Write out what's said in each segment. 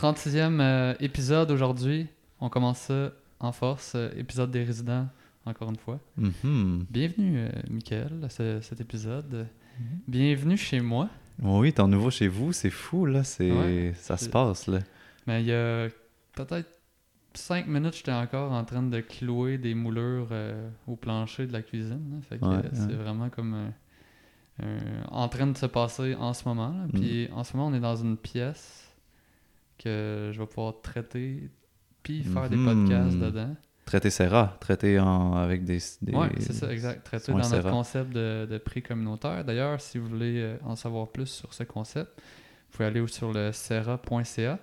36e euh, épisode aujourd'hui. On commence ça en force. euh, épisode des résidents, encore une fois. Mhm. Bienvenue, euh, Mickaël, à ce- cet épisode. Bienvenue chez moi. Oui, t'es nouveau chez vous, c'est fou, là. C'est... Ouais. ça se passe, là. Mais il y a peut-être 5 minutes, j'étais encore en train de clouer des moulures euh, au plancher de la cuisine. là. Fait que Ouais, c'est ouais. vraiment comme euh, euh, en train de se passer en ce moment. là. Puis Mm. en ce moment, on est dans une pièce que je vais pouvoir traiter puis faire des Mhm. podcasts dedans. Traiter Serra, traiter en... avec des... des... Ouais, c'est ça, exact. Traiter dans notre concept de, de prix communautaire. D'ailleurs, si vous voulez euh, en savoir plus sur ce concept, vous pouvez aller sur le serra.ca.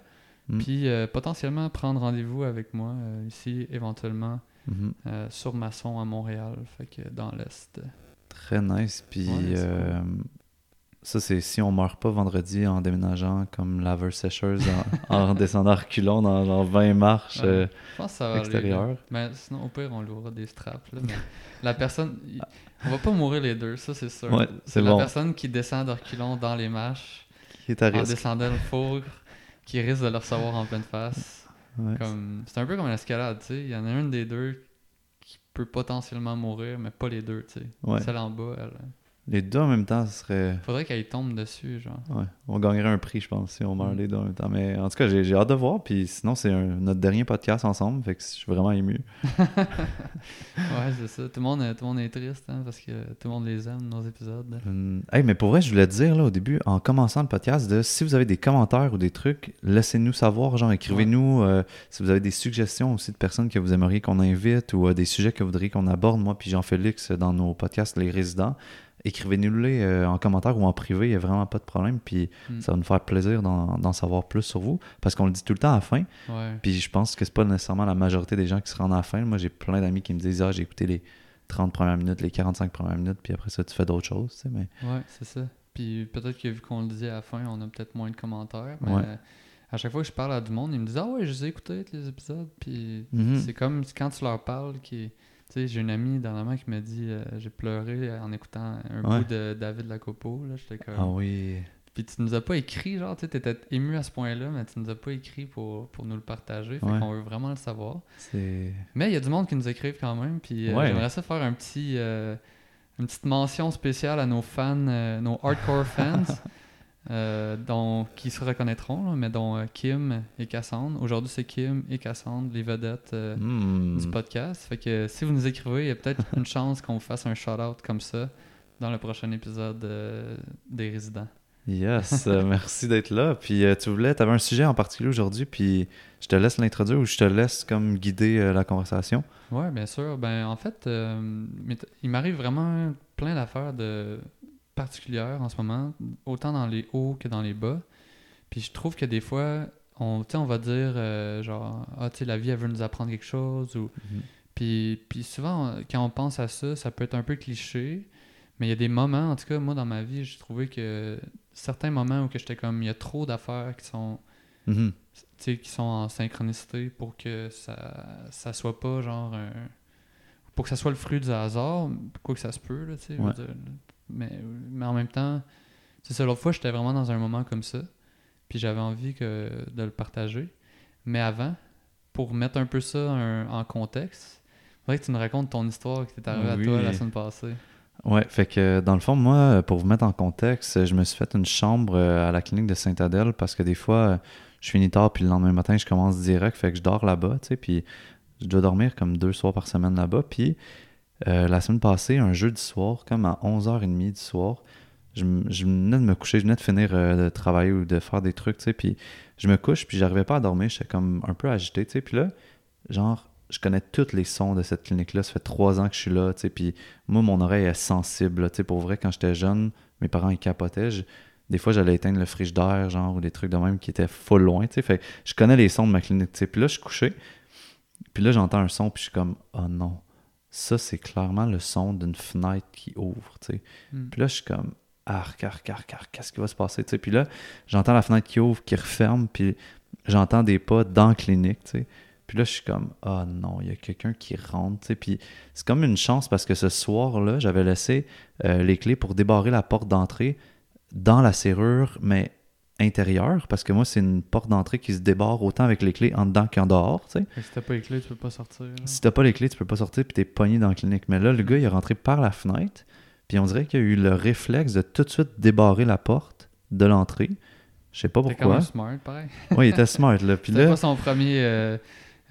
Mm. Puis euh, potentiellement prendre rendez-vous avec moi euh, ici, éventuellement, Mhm. euh, sur Masson à Montréal, fait que dans l'Est. Très nice. Puis Ouais, ça, c'est si on meurt pas vendredi en déménageant comme laveur sécheuse en, en descendant à reculons dans, dans 20 marches Ouais. euh, Je pense que ça va aller, extérieures. Mais sinon, au pire, on louera des straps. là, mais la personne... il- On va pas mourir les deux, ça c'est sûr. Ouais, c'est la bon. personne qui descend de reculons dans les marches, Qui est à en risque. descendant le four, qui risque de le recevoir en pleine face. Ouais. Comme... C'est un peu comme l'escalade, tu sais. Il y en a une des deux qui peut potentiellement mourir, mais pas les deux, tu sais. Celle en bas, elle... Les deux en même temps, ce serait... Faudrait qu'elle tombe dessus, genre. Ouais, on gagnerait un prix, je pense, si on meurt Mm. les deux en même temps. Mais en tout cas, j'ai hâte de voir. Puis sinon, c'est un- notre dernier podcast ensemble. Fait que je suis vraiment ému. Ouais, c'est ça. Tout le, monde, tout le monde est triste, hein, parce que tout le monde les aime, nos épisodes. Hey, mais pour vrai, je voulais te dire là, au début, en commençant le podcast, de, si vous avez des commentaires ou des trucs, laissez-nous savoir. Genre, écrivez-nous euh, si vous avez des suggestions aussi de personnes que vous aimeriez qu'on invite ou euh, des sujets que vous voudriez qu'on aborde, moi puis Jean-Félix, dans nos podcasts Les Résidents. Écrivez-nous-les euh, en commentaire ou en privé, il n'y a vraiment pas de problème. Puis Mm. ça va nous faire plaisir d'en savoir plus sur vous parce qu'on le dit tout le temps à la fin. Ouais. Puis je pense que c'est pas nécessairement la majorité des gens qui se rendent à la fin. Moi, j'ai plein d'amis qui me disent Ah, j'ai écouté les 30 premières minutes, les 45 premières minutes, puis après ça, tu fais d'autres choses. Tu sais, mais Ouais, c'est ça. Puis peut-être que vu qu'on le dit à la fin, on a peut-être moins de commentaires. Mais Ouais. à chaque fois que je parle à du monde, ils me disent Ah ouais, je les ai écoutés, les épisodes. Puis Mhm. c'est comme quand tu leur parles qui. Tu sais, j'ai une amie dernièrement qui m'a dit euh, J'ai pleuré en écoutant un Ouais. bout de David Lacopo. Là, j'étais comme. Ah oui. Puis tu nous as pas écrit, genre, tu sais, t'étais ému à ce point-là, mais tu nous as pas écrit pour, pour nous le partager. Fait Ouais. qu'on veut vraiment le savoir. C'est. Mais il y a du monde qui nous écrivent quand même. Puis euh, Ouais. j'aimerais ça faire un petit, euh, une petite mention spéciale à nos fans, euh, nos hardcore fans, euh, dont, qui se reconnaîtront, là, mais dont euh, Kim et Cassandre. Aujourd'hui, c'est Kim et Cassandre, les vedettes euh, Hmm. du podcast. Fait que si vous nous écrivez, il y a peut-être une chance qu'on vous fasse un shout-out comme ça dans le prochain épisode des résidents. Yes, merci d'être là. Puis tu voulais, tu avais un sujet en particulier aujourd'hui, puis je te laisse l'introduire ou je te laisse comme guider la conversation. Ouais, bien sûr. Ben, en fait, il m'arrive vraiment plein d'affaires de particulières en ce moment, autant dans les hauts que dans les bas. Puis je trouve que des fois, on, on va dire euh, genre, ah, tu sais, la vie, elle veut nous apprendre quelque chose. Ou... Puis, puis souvent, quand on pense à ça, ça peut être un peu cliché. Mais il y a des moments, en tout cas, moi, dans ma vie, j'ai trouvé que certains moments où que j'étais comme, il y a trop d'affaires qui sont Mhm. tu sais, qui sont en synchronicité pour que ça ça soit pas genre un- pour que ça soit le fruit du hasard quoi que ça se peut là tu sais je veux Ouais. Mais mais en même temps c'est ça l'autre fois j'étais vraiment dans un moment comme ça puis j'avais envie que de le partager mais avant pour mettre un peu ça un- en contexte faudrait que tu nous racontes ton histoire qui t'est arrivée à toi la semaine passée Ouais, fait que dans le fond, moi, pour vous mettre en contexte, je me suis fait une chambre euh, à la clinique de Saint-Adèle parce que des fois, euh, je finis tard, puis le lendemain matin, je commence direct, fait que je dors là-bas, tu sais, puis je dois dormir comme deux soirs par semaine là-bas. Puis euh, la semaine passée, un jeudi soir, comme à 11h30 du soir, je, venais de me coucher, je venais de finir euh, de travailler ou de faire des trucs, tu sais, puis je me couche, puis j'arrivais pas à dormir, j'étais comme un peu agité, tu sais, puis là, genre, je connais tous les sons de cette clinique-là, ça fait trois ans que je suis là, tu sais, puis moi, mon oreille est sensible, tu sais, pour vrai, quand j'étais jeune, mes parents, ils capotaient, des fois, j'allais éteindre le frigidaire, genre, ou des trucs de même qui étaient full loin, tu sais, fait je connais les sons de ma clinique, tu sais, puis là, je suis couché, puis là, j'entends un son, puis je suis comme, oh non, ça, c'est clairement le son d'une fenêtre qui ouvre, tu sais. Hmm. Puis là, je suis comme, arc, arc, arc, arc, qu'est-ce qui va se passer, tu sais. Puis là, j'entends la fenêtre qui ouvre, qui referme, puis j'entends des pas dans la clinique, tu sais. Puis là, je suis comme, ah non, il y a quelqu'un qui rentre, tu sais. Puis c'est comme une chance parce que ce soir-là, j'avais laissé euh, les clés pour débarrer la porte d'entrée dans la serrure, mais intérieure, parce que moi, c'est une porte d'entrée qui se débarre autant avec les clés en dedans qu'en dehors, tu sais. Si t'as pas les clés, tu peux pas sortir. là. Si t'as pas les clés, tu peux pas sortir puis t'es pogné dans la clinique. Mais là, le gars, il est rentré par la fenêtre, puis on dirait qu'il a eu le réflexe de tout de suite débarrer la porte de l'entrée. Je sais pas pourquoi. même smart, pareil. Ouais, il était smart, là. Puis C'était là, pas son premier euh,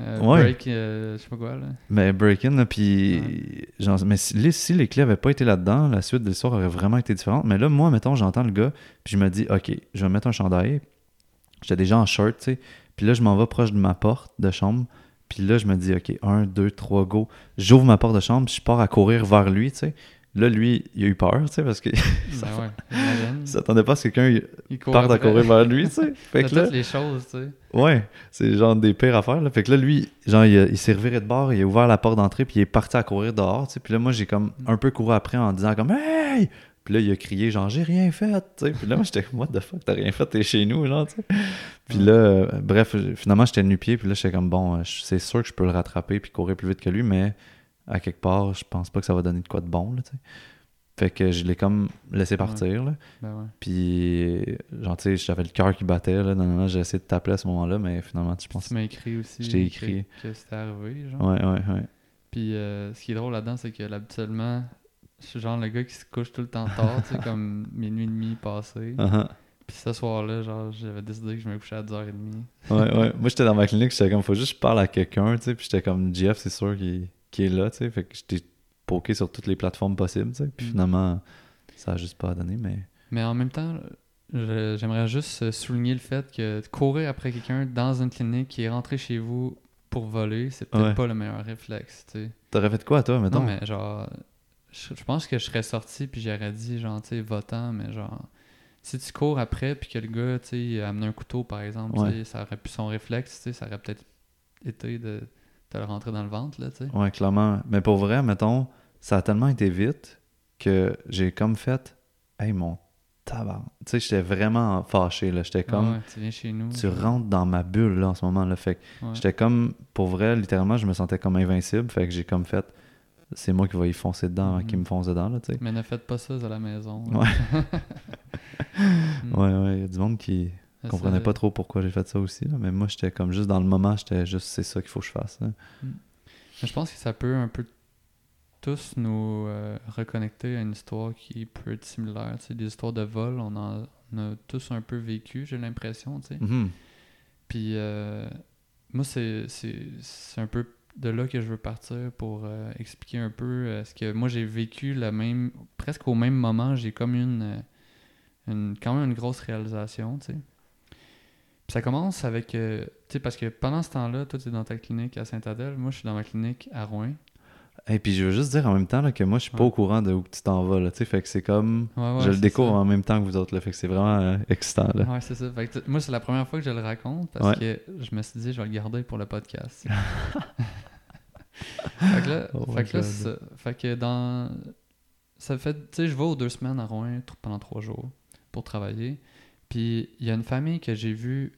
euh, Ouais. break, euh, je sais pas quoi, là. mais break-in, là, puis... mais si les, si les clés avaient pas été là-dedans, la suite de l'histoire aurait vraiment été différente. Mais là, moi, mettons, j'entends le gars, puis je me dis, OK, je vais mettre un chandail. J'étais déjà en shirt, tu sais. Puis là, je m'en vais proche de ma porte de chambre. Puis là, je me dis, OK, un, deux, trois, go. J'ouvre ma porte de chambre, puis je pars à courir vers lui, tu sais. Là, lui, il a eu peur, tu sais, parce qu'il Ben ouais, imagine. il s'attendait pas à ce que quelqu'un parte à courir vers lui, tu sais. Fait que là, toutes les choses, tu sais. ouais, c'est genre des pires affaires, là. Fait que là, lui, genre, il, s'est reviré de bord, il a ouvert la porte d'entrée, puis il est parti à courir dehors, tu sais. Puis là, moi, j'ai comme un peu couru après en disant comme « Hey! » Puis là, il a crié genre « J'ai rien fait! » tu sais. Puis là, moi, j'étais comme « What the fuck, t'as rien fait, t'es chez nous, genre, tu sais. » Puis là, euh, bref, finalement, j'étais nu-pied, puis là, j'étais comme « Bon, euh, c'est sûr que je peux le rattraper puis courir plus vite que lui, mais à quelque part, je pense pas que ça va donner de quoi de bon, là, tu sais. » Fait que je l'ai comme laissé partir, là. Ben ouais. Puis, genre, tu sais, j'avais le cœur qui battait, là. Non, non, non, j'ai essayé de t'appeler à ce moment-là, mais finalement, tu penses. Tu m'as écrit aussi. Je t'ai écrit. Que, c'était arrivé, genre. Ouais, ouais, ouais. Puis euh, ce qui est drôle là-dedans, c'est que habituellement, je suis genre le gars qui se couche tout le temps tard, tu sais, comme minuit et demi passé. Uh-huh. Puis ce soir-là, genre, j'avais décidé que je me couchais à 10h30. Ouais, ouais. Moi, j'étais dans ma clinique, j'étais comme, faut juste que je parle à quelqu'un, tu sais. Puis j'étais comme, Jeff, c'est sûr qu'il qu'il est là, tu sais. Fait que j'étais poké sur toutes les plateformes possibles, tu sais. Puis Mm. finalement, ça a juste pas donné, mais. Mais en même temps, j'aimerais juste euh, souligner le fait que courir après quelqu'un dans une clinique qui est rentré chez vous pour voler, c'est peut-être Ouais. pas le meilleur réflexe, tu sais. T'aurais fait quoi, toi, mettons? Non, mais genre, je, je pense que je serais sorti puis j'aurais dit, genre, tu sais, votant, mais genre, si tu cours après puis que le gars, tu sais, amené un couteau, par exemple, Ouais. ça aurait pu son réflexe, tu sais, ça aurait peut-être été de te le rentrer dans le ventre, là, tu sais. Ouais, clairement. Mais pour vrai, mettons, ça a tellement été vite que j'ai comme fait, hey, mon tabac. Tu sais, j'étais vraiment fâché, là. J'étais comme. Ouais, tu viens chez nous. tu rentres dans ma bulle là en ce moment là fait que Ouais. j'étais comme pour vrai littéralement je me sentais comme invincible fait que j'ai comme fait c'est moi qui vais y foncer dedans avant Mhm. me fonce dedans là tu sais Mais ne faites pas ça à la maison. Ouais. Mm. ouais ouais il y a du monde qui Ça, comprenait c'est- pas trop pourquoi j'ai fait ça aussi là. mais moi j'étais comme juste dans le moment j'étais juste c'est ça qu'il faut que je fasse là. Mais je pense que ça peut un peu tous nous euh, reconnecter à une histoire qui peut être similaire. Des histoires de vol, on en on a tous un peu vécu, j'ai l'impression. Mhm. Puis euh, moi, c'est un peu de là que je veux partir pour euh, expliquer un peu euh, ce que moi j'ai vécu le même, presque au même moment, j'ai comme une, une quand même une grosse réalisation, tu sais. Ça commence avec, euh, tu sais, parce que pendant ce temps-là, toi tu es dans ta clinique à Saint-Adèle, moi je suis dans ma clinique à Rouen. et puis je veux juste dire en même temps là, que moi je suis pas Ouais. au courant de où tu t'en vas là tu sais fait que c'est comme Ouais, ouais, je le découvre ça. en même temps que vous autres là fait que c'est vraiment euh, excitant là Ouais, c'est ça. Fait que moi, c'est la première fois que je le raconte parce que je me suis dit, je vais le garder pour le podcast. fait que là, Oh fait que, là, ça. Fait que dans. Ça fait. Tu sais, je vais aux deux semaines à Rouen pendant trois jours pour travailler. Puis il y a une famille que j'ai vu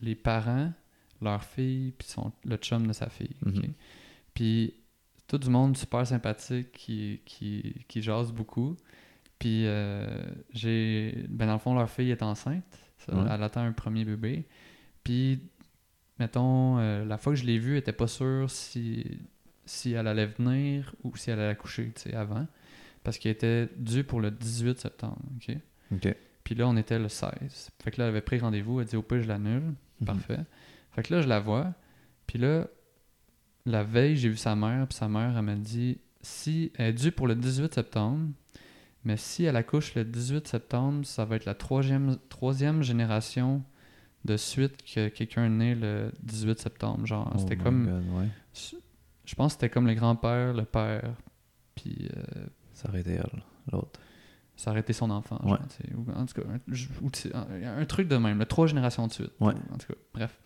les parents, leur fille, puis son, le chum de sa fille. Mhm. Puis tout du monde super sympathique qui, qui, qui jase beaucoup. Puis euh, j'ai. Ben dans le fond, leur fille est enceinte. Ça, Ouais. Elle attend un premier bébé. Puis, mettons, euh, la fois que je l'ai vue, elle était pas sûre si, si elle allait venir ou si elle allait accoucher, tu sais, avant. Parce qu'elle était due pour le 18 septembre, OK? ok Puis là, on était le 16. Fait que là, elle avait pris rendez-vous. Elle dit, au pire, je l'annule. Mhm. Parfait. Fait que là, je la vois. Puis là, la veille, j'ai vu sa mère. Puis sa mère, elle m'a dit, si elle est due pour le 18 septembre, mais si elle accouche le 18 septembre, ça va être la troisième, troisième génération de suite que quelqu'un est né le 18 septembre. Genre, Oh c'était comme, God, ouais. je pense que c'était comme le grand-père, le père, puis euh, ça aurait été elle l'autre été son enfant. Genre, en tout cas, un, truc de même, là, trois générations de suite. Ouais. En tout cas, bref.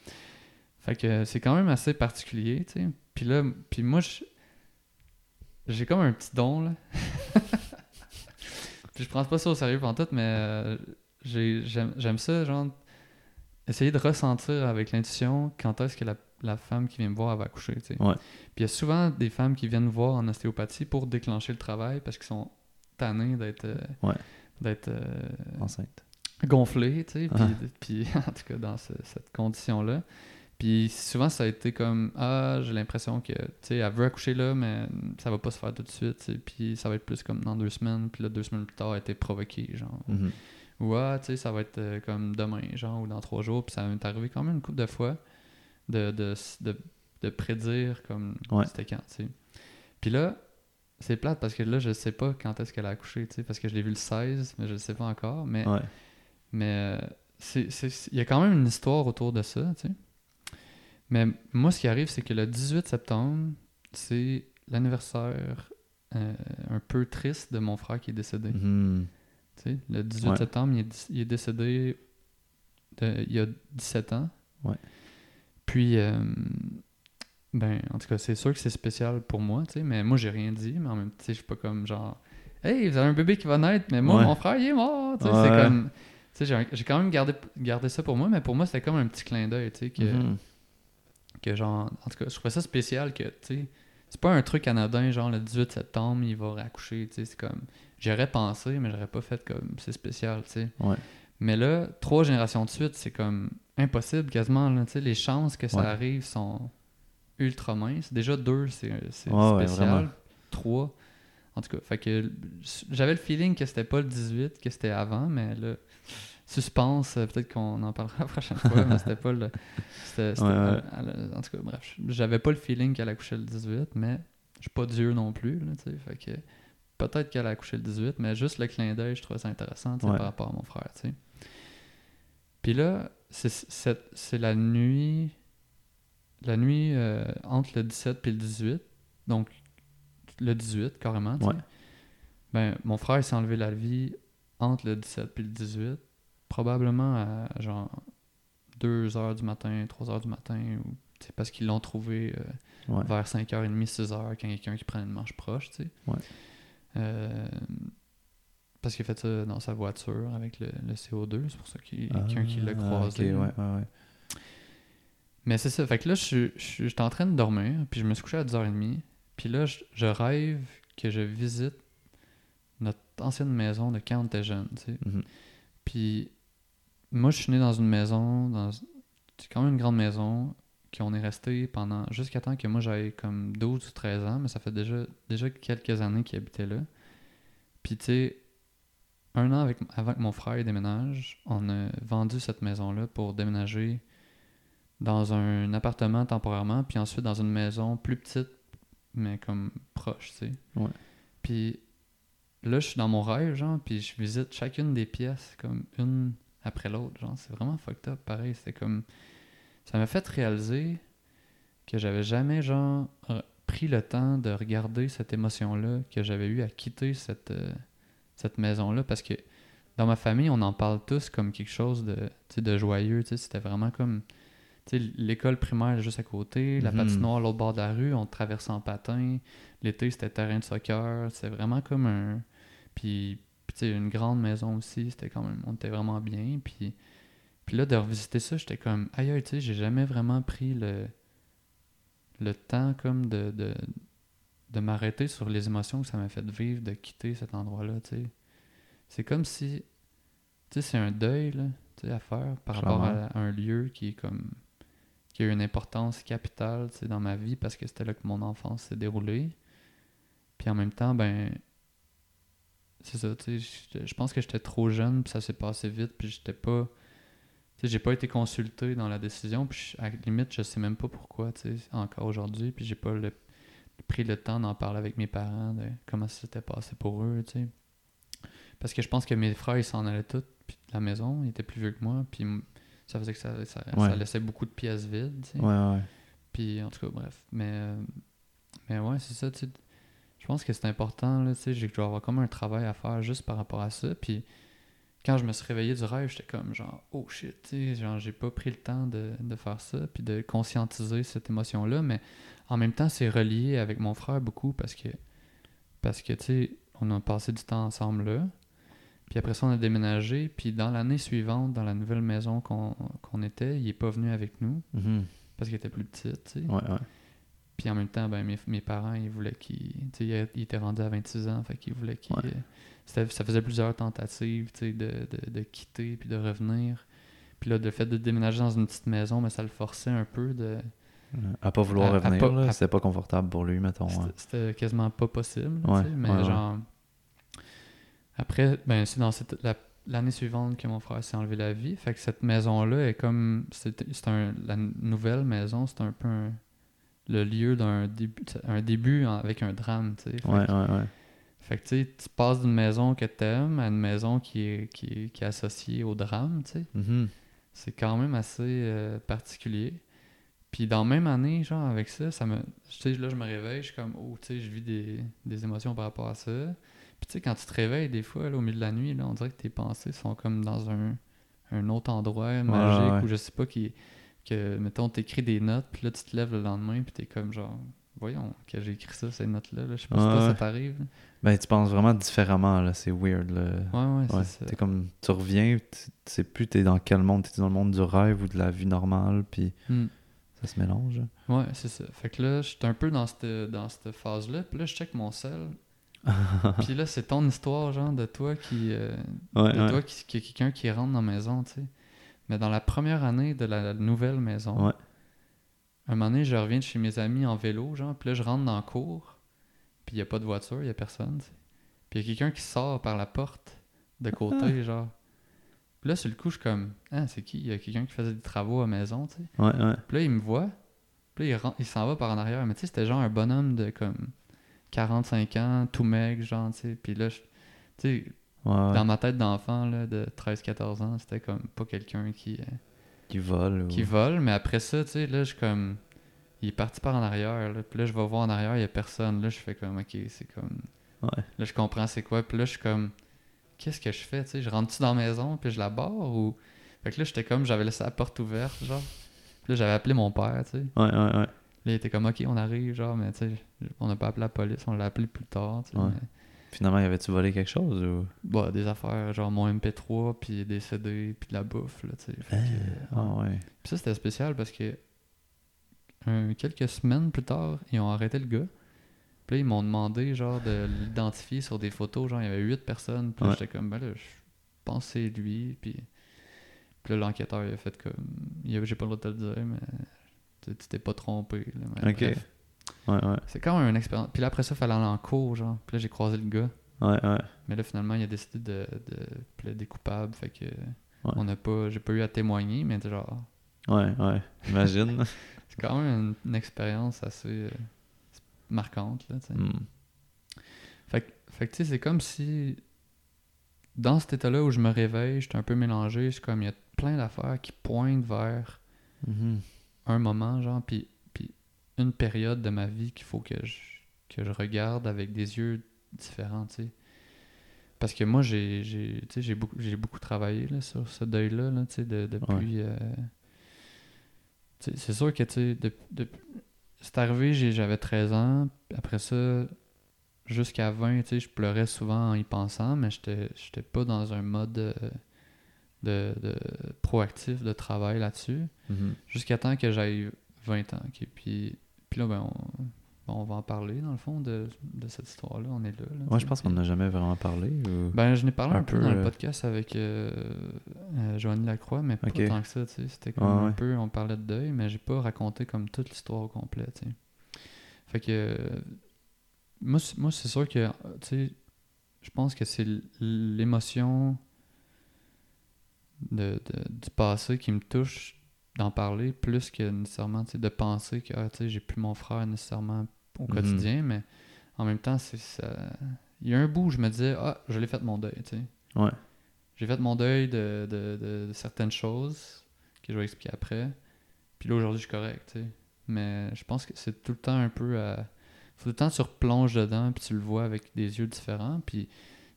Fait que c'est quand même assez particulier, tu sais. Puis là, puis moi, j'ai comme un petit don, là. puis je prends pas ça au sérieux pendant tout, mais euh, j'ai- j'aime ça, genre, essayer de ressentir avec l'intuition quand est-ce que la, la femme qui vient me voir elle va accoucher, tu sais. Ouais. Puis il y a souvent des femmes qui viennent me voir en ostéopathie pour déclencher le travail parce qu'ils sont tannés d'être... euh, Ouais. d'être euh, enceinte gonflé, tu sais, puis, Ah. puis en tout cas dans ce- cette condition-là. Puis souvent, ça a été comme Ah, j'ai l'impression que, tu sais, elle veut accoucher là, mais ça va pas se faire tout de suite, puis ça va être plus comme dans deux semaines, puis là, deux semaines plus tard, elle a été provoquée, genre. Mhm. Ou ah, tu sais, ça va être euh, comme demain, genre, ou dans trois jours, puis ça m'est arrivé quand même une couple de fois de, de, de, de prédire comme Ouais. c'était quand, tu sais. Puis là, c'est plate parce que là, je sais pas quand est-ce qu'elle a accouché, tu sais, parce que je l'ai vu le 16, mais je le sais pas encore, mais Ouais. mais euh, c'est- il y a quand même une histoire autour de ça, tu sais. Mais moi, ce qui arrive, c'est que le 18 septembre, c'est l'anniversaire euh, un peu triste de mon frère qui est décédé. Mhm. Tu sais, le 18 Ouais. septembre, il est, il est décédé de- il y a 17 ans. Ouais. Puis, euh, ben, en tout cas, c'est sûr que c'est spécial pour moi, tu sais, mais moi, j'ai rien dit, mais en même temps, je suis pas comme genre, hey, vous avez un bébé qui va naître, mais moi, Ouais. mon frère, il est mort, tu sais, Ouais. c'est comme, tu sais, j'ai quand même gardé, gardé ça pour moi, mais pour moi, c'était comme un petit clin d'œil, tu sais, que, Mhm. que genre, en tout cas, je trouvais ça spécial que, tu sais, c'est pas un truc anodin, genre le 18 septembre, il va accoucher, tu sais, c'est comme, j'aurais pensé, mais j'aurais pas fait comme, c'est spécial, tu sais. Ouais. Mais là, trois générations de suite, c'est comme impossible quasiment, là, tu sais, les chances que ça arrive sont ultra minces. Déjà, deux, c'est ouais, spécial. trois, en tout cas, fait que j'avais le feeling que c'était pas le 18, que c'était avant, mais là, suspense, euh, peut-être qu'on en parlera la prochaine fois, mais c'était pas le. c'était- c'était- Ouais, ouais. elle- elle- en tout cas, bref, j'avais pas le feeling qu'elle accouchait le 18, mais je suis pas Dieu non plus, là, fait que peut-être qu'elle a accouché le 18, mais juste le clin d'œil, je trouvais ça intéressant, Ouais. par rapport à mon frère, tu sais. Puis là, c'est la nuit, la nuit euh, entre le 17 puis le 18, donc le 18 carrément. Ouais. Ben, mon frère s'est enlevé la vie entre le 17 puis le 18, probablement à genre 2 heures du matin, 3 heures du matin, ou, parce qu'ils l'ont trouvé euh, Ouais. vers 5h30, 6h, quand quelqu'un qui prend une marche proche, tu sais. Ouais. Euh, parce qu'il a fait ça dans sa voiture avec le, le CO2, c'est pour ça qu'il y a Ah, quelqu'un qui l'a ok, croisé. ouais, ouais. Mais c'est ça, fait que là, je suis- en train de dormir, puis je me suis couché à 10h30, puis là, je, je rêve que je visite notre ancienne maison de quand on était jeune, tu sais. Mhm. Puis moi, je suis né dans une maison, dans c'est quand même une grande maison, qu'on est resté pendant jusqu'à temps que moi j'avais comme 12 ou 13 ans, mais ça fait déjà, déjà quelques années qu'il habitait là. Puis tu sais, un an avec, avant que mon frère déménage, on a vendu cette maison-là pour déménager dans un appartement temporairement, puis ensuite dans une maison plus petite, mais comme proche, tu sais. Ouais. Puis là, je suis dans mon rêve, genre, puis je visite chacune des pièces, comme une après l'autre, genre. C'est vraiment fucked up, pareil. C'était comme... Ça m'a fait réaliser que j'avais jamais, genre, pris le temps de regarder cette émotion-là que j'avais eu à quitter cette, euh, cette maison-là, parce que dans ma famille, on en parle tous comme quelque chose de, de joyeux, tu sais. C'était vraiment comme... L'école primaire juste à côté, la Mhm. patinoire à l'autre bord de la rue, on traversait en patin. L'été, c'était terrain de soccer. C'était vraiment comme un... Puis, puis une grande maison aussi, c'était quand même... On était vraiment bien. Puis, puis là, de revisiter ça, j'étais comme... Aïe, aïe, tu sais, j'ai jamais vraiment pris le... Le temps comme de... de de m'arrêter sur les émotions que ça m'a fait vivre de quitter cet endroit-là, tu sais. C'est comme si... Tu sais, c'est un deuil, là, tu sais, à faire par rapport à un lieu qui est comme qui a eu une importance capitale dans ma vie parce que c'était là que mon enfance s'est déroulée. Puis en même temps, ben, c'est ça, tu sais, je pense que j'étais trop jeune, puis ça s'est passé vite, puis j'étais pas. Tu sais, j'ai pas été consulté dans la décision, puis à la limite, je sais même pas pourquoi, tu sais, encore aujourd'hui, puis j'ai pas le- pris le temps d'en parler avec mes parents, de comment ça s'était passé pour eux, tu sais. Parce que je pense que mes frères, ils s'en allaient tous puis de la maison, ils étaient plus vieux que moi, puis ça faisait que ça, ça, laissait beaucoup de pièces vides, tu sais. Ouais, ouais. Puis en tout cas, bref. Mais, euh, mais ouais, c'est ça, tu sais. Je pense que c'est important, là, tu sais. J'ai je dois avoir comme un travail à faire juste par rapport à ça. Puis quand je me suis réveillé du rêve, j'étais comme genre, oh shit, tu sais, genre, j'ai pas pris le temps de, de faire ça, puis de conscientiser cette émotion-là. Mais en même temps, c'est relié avec mon frère beaucoup parce que, parce que, tu sais, on a passé du temps ensemble là. Puis après ça, on a déménagé. Puis dans l'année suivante, dans la nouvelle maison qu'on était, il est pas venu avec nous Mhm. parce qu'il était plus petit, tu sais. Ouais, ouais. Puis en même temps, ben, mes, mes parents, ils voulaient qu'ils. Tu sais, ils étaient rendus à 26 ans, fait qu'ils voulaient. Ouais. c'était- ça faisait plusieurs tentatives, tu sais, de, de, de quitter puis de revenir. Puis là, le fait de déménager dans une petite maison, mais ça le forçait un peu de. À pas vouloir À- revenir, c'était pas confortable pour lui, mettons. C'était- quasiment pas possible, tu Ouais, sais, mais genre. Après, ben, c'est dans cette, la- l'année suivante que mon frère s'est enlevé la vie. Fait que cette maison-là est comme. C'est c'est un, la nouvelle maison, c'est un peu un- le lieu d'un début, un début avec un drame, tu sais. Fait Ouais, que- ouais, ouais. Fait que tu passes d'une maison que t'aimes à une maison qui est, qui est, qui est associée au drame, tu sais. Mhm. C'est quand même assez euh, particulier. Puis dans la même année, genre, avec ça, ça me. Tu sais, là, je me réveille, je suis comme, oh, tu sais, je vis des, des émotions par rapport à ça. Puis tu sais, quand tu te réveilles, des fois, là, au milieu de la nuit, là, on dirait que tes pensées sont comme dans un, un autre endroit magique ouais. ou je sais pas, qui, que, mettons, t'écris des notes, puis là, tu te lèves le lendemain, puis t'es comme, genre, voyons, que j'ai écrit ça, ces notes-là. Là. Je sais pas si Ouais, toi, ça ouais. t'arrive. là. Ben, tu penses vraiment différemment, là. C'est weird, là. Ouais, ouais, c'est Ouais, ça. t'es comme, tu reviens, tu sais plus t'es dans quel monde, t'es dans le monde du rêve ou de la vie normale, puis Hmm. ça se mélange. Ouais, c'est ça. Fait que là, j'étais un peu dans cette, dans cette phase-là. Puis là, je check mon sel. Puis là, c'est ton histoire, genre, de toi qui. euh, Ouais, de ouais. toi qui, qui- quelqu'un qui rentre dans la maison, tu sais. Mais dans la première année de la, nouvelle maison, Ouais. un moment donné, je reviens de chez mes amis en vélo, genre. Puis là, je rentre dans la cour. Puis il n'y a pas de voiture, il n'y a personne, tu sais. Puis il y a quelqu'un qui sort par la porte de côté, genre. Puis là, sur le coup, je suis comme, ah, c'est qui? Il y a quelqu'un qui faisait des travaux à la maison, tu sais. Ouais, ouais. Puis là, il me voit. Puis là, il, il s'en va par en arrière. Mais tu sais, c'était genre un bonhomme de comme 45 ans, tout maigre, genre, tu sais. Puis là, tu sais, ouais. dans ma tête d'enfant, là, de 13-14 ans, c'était comme pas quelqu'un qui, euh, Qui vole. Ou... qui vole. Mais après ça, tu sais, là, je suis comme. Il est parti par en arrière, là. Puis là, je vais voir en arrière, il y a personne. Là, je fais comme, ok, c'est comme. Ouais. Là, je comprends c'est quoi. Puis là, je suis comme, qu'est-ce que je fais, tu sais? Je rentre-tu dans la maison, puis je la barre ou? Fait que là, j'étais comme, j'avais laissé la porte ouverte, genre. Puis là, j'avais appelé mon père, tu sais. Ouais, ouais, ouais. Là, il était comme, OK, on arrive, genre, mais tu sais, on n'a pas appelé la police, on l'a appelé plus tard. Ouais. mais- Finalement, y avait-tu volé quelque chose ou? Bah, des affaires, genre mon MP3, puis des CD, puis de la bouffe, là, tu sais. Que, Ah, ouais. Puis ça, c'était spécial parce que quelques semaines plus tard, ils ont arrêté le gars. Puis là, ils m'ont demandé, genre, de l'identifier sur des photos. Genre, il y avait huit personnes. Puis Ouais. j'étais comme, ben là, je pense que c'est lui. Puis, puis là, l'enquêteur, il a fait comme, j'ai pas le droit de te le dire, mais tu t'es pas trompé. là. Ok. bref. Ouais, ouais. C'est quand même une expérience. Puis là, après ça, il fallait aller en cours, genre. Puis là, j'ai croisé le gars. Ouais, ouais. Mais là, finalement, il a décidé de, de plaider coupable. Fait que on n'a pas, j'ai pas eu à témoigner, mais genre, Ouais, ouais. Imagine. c'est quand même une, une expérience assez euh, marquante, là, tu sais. Hmm. Fait, que- fait que, tu sais, c'est comme si, dans cet état-là où je me réveille, je suis un peu mélangé, c'est comme, il y a plein d'affaires qui pointent vers Mhm. Un moment, genre, puis, puis une période de ma vie qu'il faut que je, que je regarde avec des yeux différents, tu sais. Parce que moi, j'ai beaucoup, j'ai beaucoup travaillé là, sur ce deuil-là, là, tu sais, de- depuis... euh, c'est sûr que, tu sais, de- de- c'est arrivé, j'ai- j'avais 13 ans, après ça, jusqu'à 20, tu sais, je pleurais souvent en y pensant, mais j'étais j'étais pas dans un mode euh, de, de proactif de travail là-dessus. Mhm. Jusqu'à temps que j'aille 20 ans. ok? Puis, puis là, ben, on, bon, on va en parler, dans le fond, de, de cette histoire-là. On est là. là, Ouais, je pense qu'on n'a jamais vraiment parlé. Ou... Ben, je n'ai parlé un, un peu, peu, dans le euh, podcast avec euh, euh, Joanny Lacroix, mais pas tant que ça, tu sais. C'était comme Ouais, un ouais. peu, on parlait de deuil, mais j'ai pas raconté comme toute l'histoire au complet, tu sais. Fait que, euh, moi, c'est- moi c'est sûr que, tu sais, je pense que c'est l'émotion de, de- du passé qui me touche d'en parler plus que nécessairement, de penser que, ah, j'ai plus mon frère nécessairement au Mhm. quotidien, mais en même temps, c'est ça. Il y a un bout où je me disais, ah, je l'ai fait mon deuil, tu sais. Ouais. J'ai fait mon deuil de, de- de- de certaines choses que je vais expliquer après. Puis là, aujourd'hui, je suis correct, tu sais. Mais je pense que c'est tout le temps un peu à. Faut tout le temps tu replonges dedans, puis tu le vois avec des yeux différents. Puis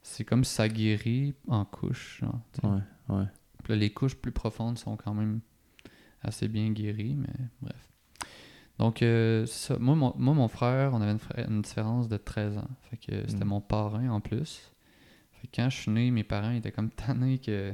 c'est comme ça guérit en couches. genre. Ouais, ouais. Puis là, les couches plus profondes sont quand même assez bien guéries, mais bref. Donc, euh, ça. Moi mon, moi, mon frère, on avait une, différence de 13 ans. Fait que c'était Mm. mon parrain en plus. Fait que quand je suis né, mes parents étaient comme tannés que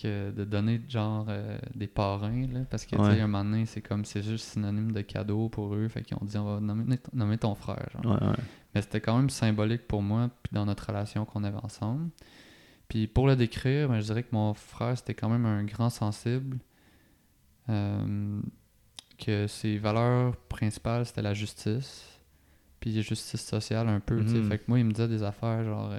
que de donner genre euh, des parrains, là, parce que, tu Ouais. sais, un moment donné, c'est comme, c'est juste synonyme de cadeau pour eux, fait qu'ils ont dit, on va nommer, nommer ton frère, genre. Ouais, ouais. Mais c'était quand même symbolique pour moi, puis dans notre relation qu'on avait ensemble. Puis pour le décrire, ben, je dirais que mon frère, c'était quand même un grand sensible. Euh, que ses valeurs principales, c'était la justice. Puis la justice sociale un peu. Mhm. Fait que moi, il me disait des affaires, genre... euh,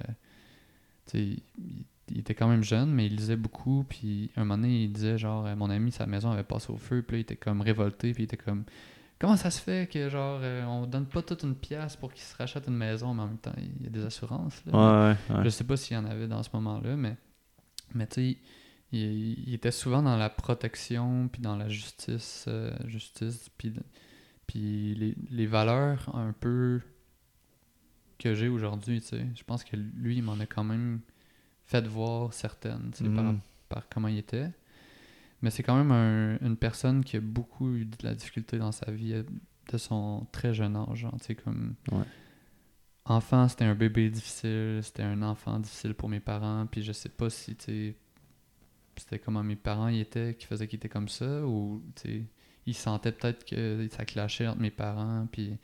tu sais, il, il était quand même jeune, mais il lisait beaucoup. Puis un moment donné, il disait, genre, euh, mon ami, sa maison avait passé au feu. Puis là, il était comme révolté. Puis il était comme... Comment ça se fait que, genre, euh, on donne pas toute une pièce pour qu'il se rachète une maison, mais en même temps, il y a des assurances, là? Ouais, ouais. Je sais pas s'il y en avait dans ce moment-là, mais, mais tu sais, il, il était souvent dans la protection, puis dans la justice, euh, justice puis, puis les, les valeurs un peu que j'ai aujourd'hui, tu sais. Je pense que lui, il m'en a quand même fait voir certaines, tu sais, par, Mhm. par comment il était. Mais c'est quand même un- une personne qui a beaucoup eu de la difficulté dans sa vie euh, de son très jeune âge, genre, sais, comme... Ouais. Enfant, c'était un bébé difficile, c'était un enfant difficile pour mes parents, puis je sais pas si, c'était comment mes parents y étaient, qui faisaient qu'ils étaient comme ça, ou, ils sentaient peut-être que ça clashait entre mes parents, puis,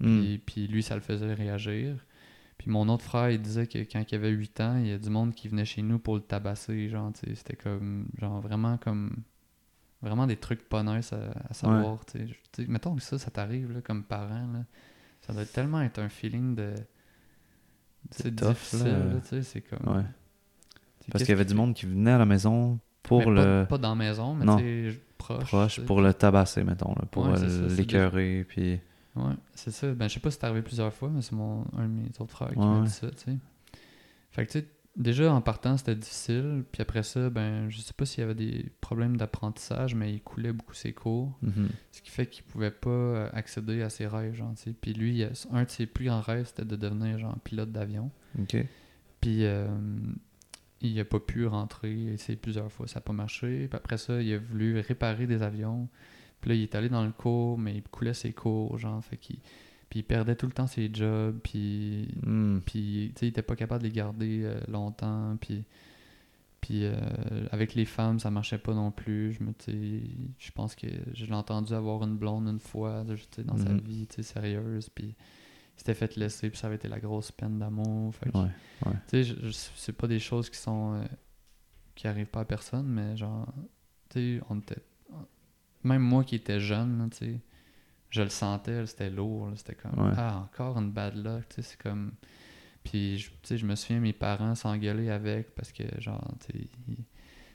Mm. puis, puis lui, ça le faisait réagir. Puis mon autre frère, il disait que quand il avait 8 ans, il y a du monde qui venait chez nous pour le tabasser, genre, c'était comme, genre, vraiment comme, vraiment des trucs pas nice à, à savoir. Mettons que ça, ça t'arrive, là, comme parent, là, ça doit tellement être un feeling de... C'est difficile, là. là, tu sais, c'est comme... Ouais. Parce qu'il y avait du monde qui venait à la maison pour mais le Pas, pas dans la maison, mais Non. tu proche. proche, pour le tabasser, mettons, là, pour Ouais, l'écœurer, puis... Ouais, c'est ça. Ben, je sais pas si c'est arrivé plusieurs fois, mais c'est mon un de mes autres frères qui Ouais, m'a dit ça, tu sais. Fait que, tu sais, déjà en partant, c'était difficile. Puis après ça, ben, je sais pas s'il y avait des problèmes d'apprentissage, mais il coulait beaucoup ses cours. Mhm. Ce qui fait qu'il pouvait pas euh, accéder à ses rêves, genre, tu sais. Puis lui, a- un de ses plus grands rêves, c'était de devenir, genre, pilote d'avion. OK. Puis euh, il a pas pu rentrer, il a essayé plusieurs fois, ça n'a pas marché. Puis après ça, il a voulu réparer des avions. Puis là, il est allé dans le cours, mais il coulait ses cours, genre, fait qu'il... Puis il perdait tout le temps ses jobs, puis... Mm. Puis, tu sais, il était pas capable de les garder euh, longtemps, puis... Puis euh, avec les femmes, ça marchait pas non plus. Je me, je pense que je l'ai entendu avoir une blonde une fois, dans sa Mhm. vie, sérieuse, puis il s'était fait laisser, puis ça avait été la grosse peine d'amour. Ouais, ouais. c'est pas des choses qui sont. euh, qui arrivent pas à personne, mais genre. Tu on était. Même moi qui étais jeune, tu sais, je le sentais, c'était lourd, c'était comme. Ouais. Ah, encore une bad luck, tu sais, c'est comme. Puis, je- tu sais, je me souviens, mes parents s'engueulaient avec parce que, genre, tu sais,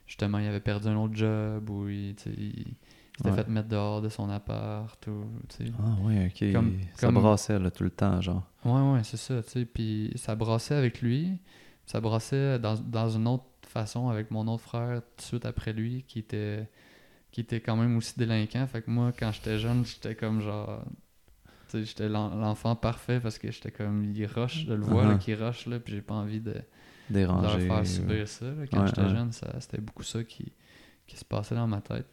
justement, il avait perdu un autre job ou il, il s'était Ouais. fait mettre dehors de son appart ou, tu sais. Ah ouais, ok. Comme- ça comme- brassait là, tout le temps, genre. Ouais, ouais, c'est ça, tu sais. Puis ça brassait avec lui. Ça brassait dans, dans une autre façon avec mon autre frère tout de suite après lui qui était qui était quand même aussi délinquant. Fait que moi, quand j'étais jeune, j'étais comme genre. Tu sais, j'étais l'en- l'enfant parfait parce que j'étais comme. Il rush, je le vois, là, Uh-huh. qu'il rush, là, puis j'ai pas envie de, de leur faire subir ça. là. Quand Ouais, j'étais ouais. jeune, c'était beaucoup ça qui, qui se passait dans ma tête.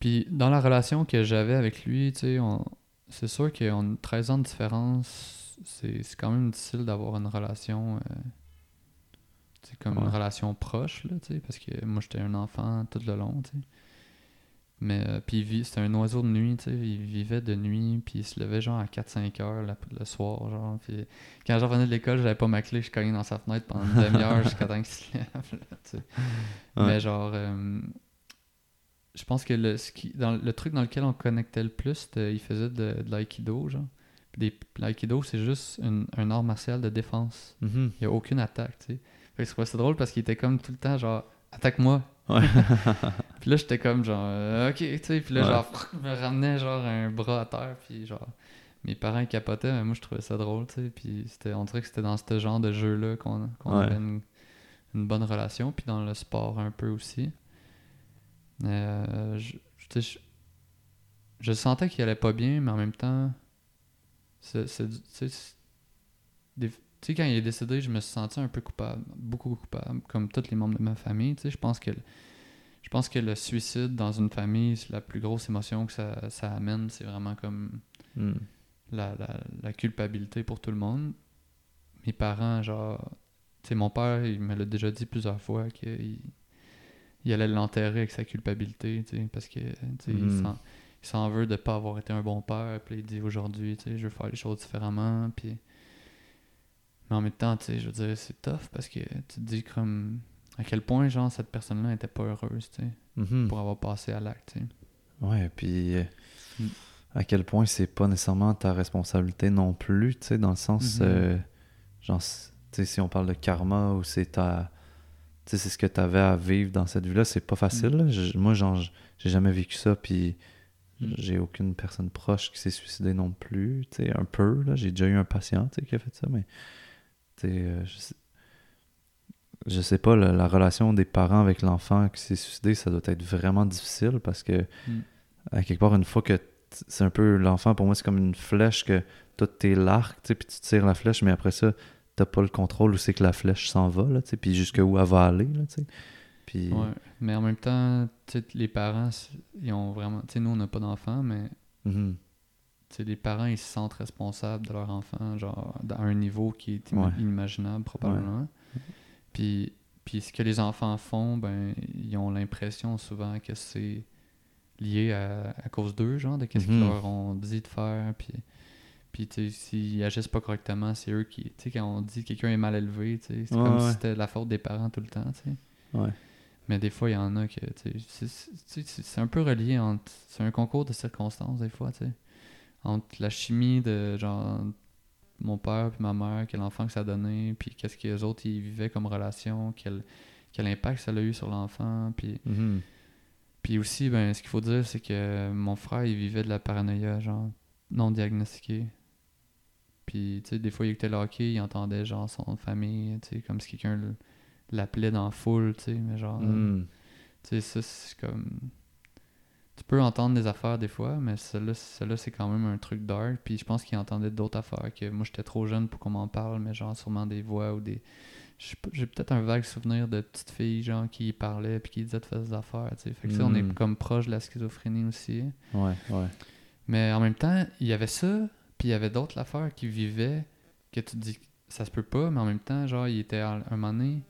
Puis dans la relation que j'avais avec lui, tu sais, on- c'est sûr qu'on a 13 ans de différence, c'est c'est quand même difficile d'avoir une relation, euh, c'est comme une relation proche, là, tu sais, parce que moi j'étais un enfant tout le long, tu sais. Mais euh, puis c'était un oiseau de nuit, tu sais, il vivait de nuit, puis il se levait genre à 4-5 heures la- le soir, genre, puis quand je revenais de l'école, j'avais pas ma clé, je cognais dans sa fenêtre pendant une demi-heure jusqu'à temps qu'il se lève, là, tu sais. Ouais. Mais genre, euh, je pense que le, ce qui, dans, le truc dans lequel on connectait le plus, il faisait de, de l'aïkido, genre. Puis des- l'aïkido, c'est juste une- un art martial de défense. mhm. Il n'y a aucune attaque, tu sais. Fait que je trouvais ça drôle parce qu'il était comme tout le temps, genre, attaque-moi. Ouais. Puis là, j'étais comme, genre, euh, ok, tu sais. Puis là, Ouais. genre, je me ramenais, genre, un bras à terre. Puis genre, mes parents capotaient, mais moi, je trouvais ça drôle, tu sais. Puis c'était, on dirait que c'était dans ce genre de jeu-là qu'on, qu'on Ouais. avait une, une bonne relation. Puis dans le sport, un peu aussi. Euh, je, je- sentais qu'il allait pas bien, mais en même temps, c'est, des- sais, quand il est décédé, je me suis senti un peu coupable, beaucoup coupable, comme tous les membres de ma famille. Tu sais, je pense que je pense que le suicide dans une famille, c'est la plus grosse émotion que ça, ça amène. C'est vraiment comme Mm. la, la, la culpabilité pour tout le monde. Mes parents, genre, Tu sais, mon père, il me l'a déjà dit plusieurs fois qu'il il allait l'enterrer avec sa culpabilité, tu sais, parce que, tu sais, il s'en- il s'en veut de pas avoir été un bon père, puis il dit aujourd'hui, tu sais, je veux faire les choses différemment, puis... Mais en même temps, tu sais, je veux dire, c'est tough, parce que tu te dis comme... À quel point, genre, cette personne-là était pas heureuse, tu sais, Mhm. pour avoir passé à l'acte, tu sais. Ouais, puis Mm. à quel point c'est pas nécessairement ta responsabilité non plus, tu sais, dans le sens, Mhm. euh, genre, tu sais, si on parle de karma ou c'est ta. Tu sais, c'est ce que tu avais à vivre dans cette vie-là, c'est pas facile. là. Je- moi, genre, j'ai jamais vécu ça, puis Mm. j'ai aucune personne proche qui s'est suicidée non plus, tu sais, un peu, là. J'ai déjà eu un patient, tu sais, qui a fait ça, mais, euh, je sais- je sais pas, la, la relation des parents avec l'enfant qui s'est suicidé, ça doit être vraiment difficile parce que, Mm. à quelque part, une fois que c'est un peu l'enfant, pour moi, c'est comme une flèche que tout t'es l'arc, tu sais, puis tu tires la flèche, mais après ça, t'as pas le contrôle où c'est que la flèche s'en va, là, tu sais, puis jusqu'où elle va aller, là, tu sais. Puis, Ouais, mais en même temps, les parents, ils ont vraiment... Tu sais, nous, on n'a pas d'enfants, mais mhm, tu les parents, ils se sentent responsables de leur enfant, genre, à un niveau qui est Ouais. inimaginable, probablement. Puis, puis ce que les enfants font, ben, ils ont l'impression souvent que c'est lié à, à cause d'eux, genre, de qu'est-ce qu'ils Mhm. leur ont dit de faire, puis... Puis, tu sais, s'ils agissent pas correctement, c'est eux qui... Tu sais, quand on dit que quelqu'un est mal élevé, tu sais, c'est Ouais, comme si c'était la faute des parents tout le temps, tu sais. ouais. Mais des fois, il y en a que, c'est un peu relié entre. C'est un concours de circonstances, des fois, tu sais. Entre la chimie de, genre, mon père puis ma mère, quel enfant que ça a donné, puis qu'est-ce que les autres, ils vivaient comme relation, quel, quel impact ça a eu sur l'enfant, puis. mhm, Puis aussi, ben, ce qu'il faut dire, c'est que mon frère, il vivait de la paranoïa, genre, non diagnostiquée. Puis, tu sais, des fois, il écoutait le hockey, il entendait, genre, son famille, tu sais, comme si quelqu'un l'appelait dans la foule, tu sais, mais genre... mhm. Tu sais, ça, c'est comme. Tu peux entendre des affaires des fois, mais celle-là, celle-là c'est quand même un truc dark. Puis je pense qu'il entendait d'autres affaires que moi, j'étais trop jeune pour qu'on m'en parle, mais genre sûrement des voix ou des. J'ai peut-être un vague souvenir de petites filles, genre, qui parlaient puis qui disaient de faire des affaires, tu sais. Fait que ça, on est Mm. comme proche de la schizophrénie aussi. Ouais, ouais. Mais en même temps, il y avait ça, puis il y avait d'autres affaires qui vivaient que tu te dis ça se peut pas, mais en même temps, genre, il était à un moment donné,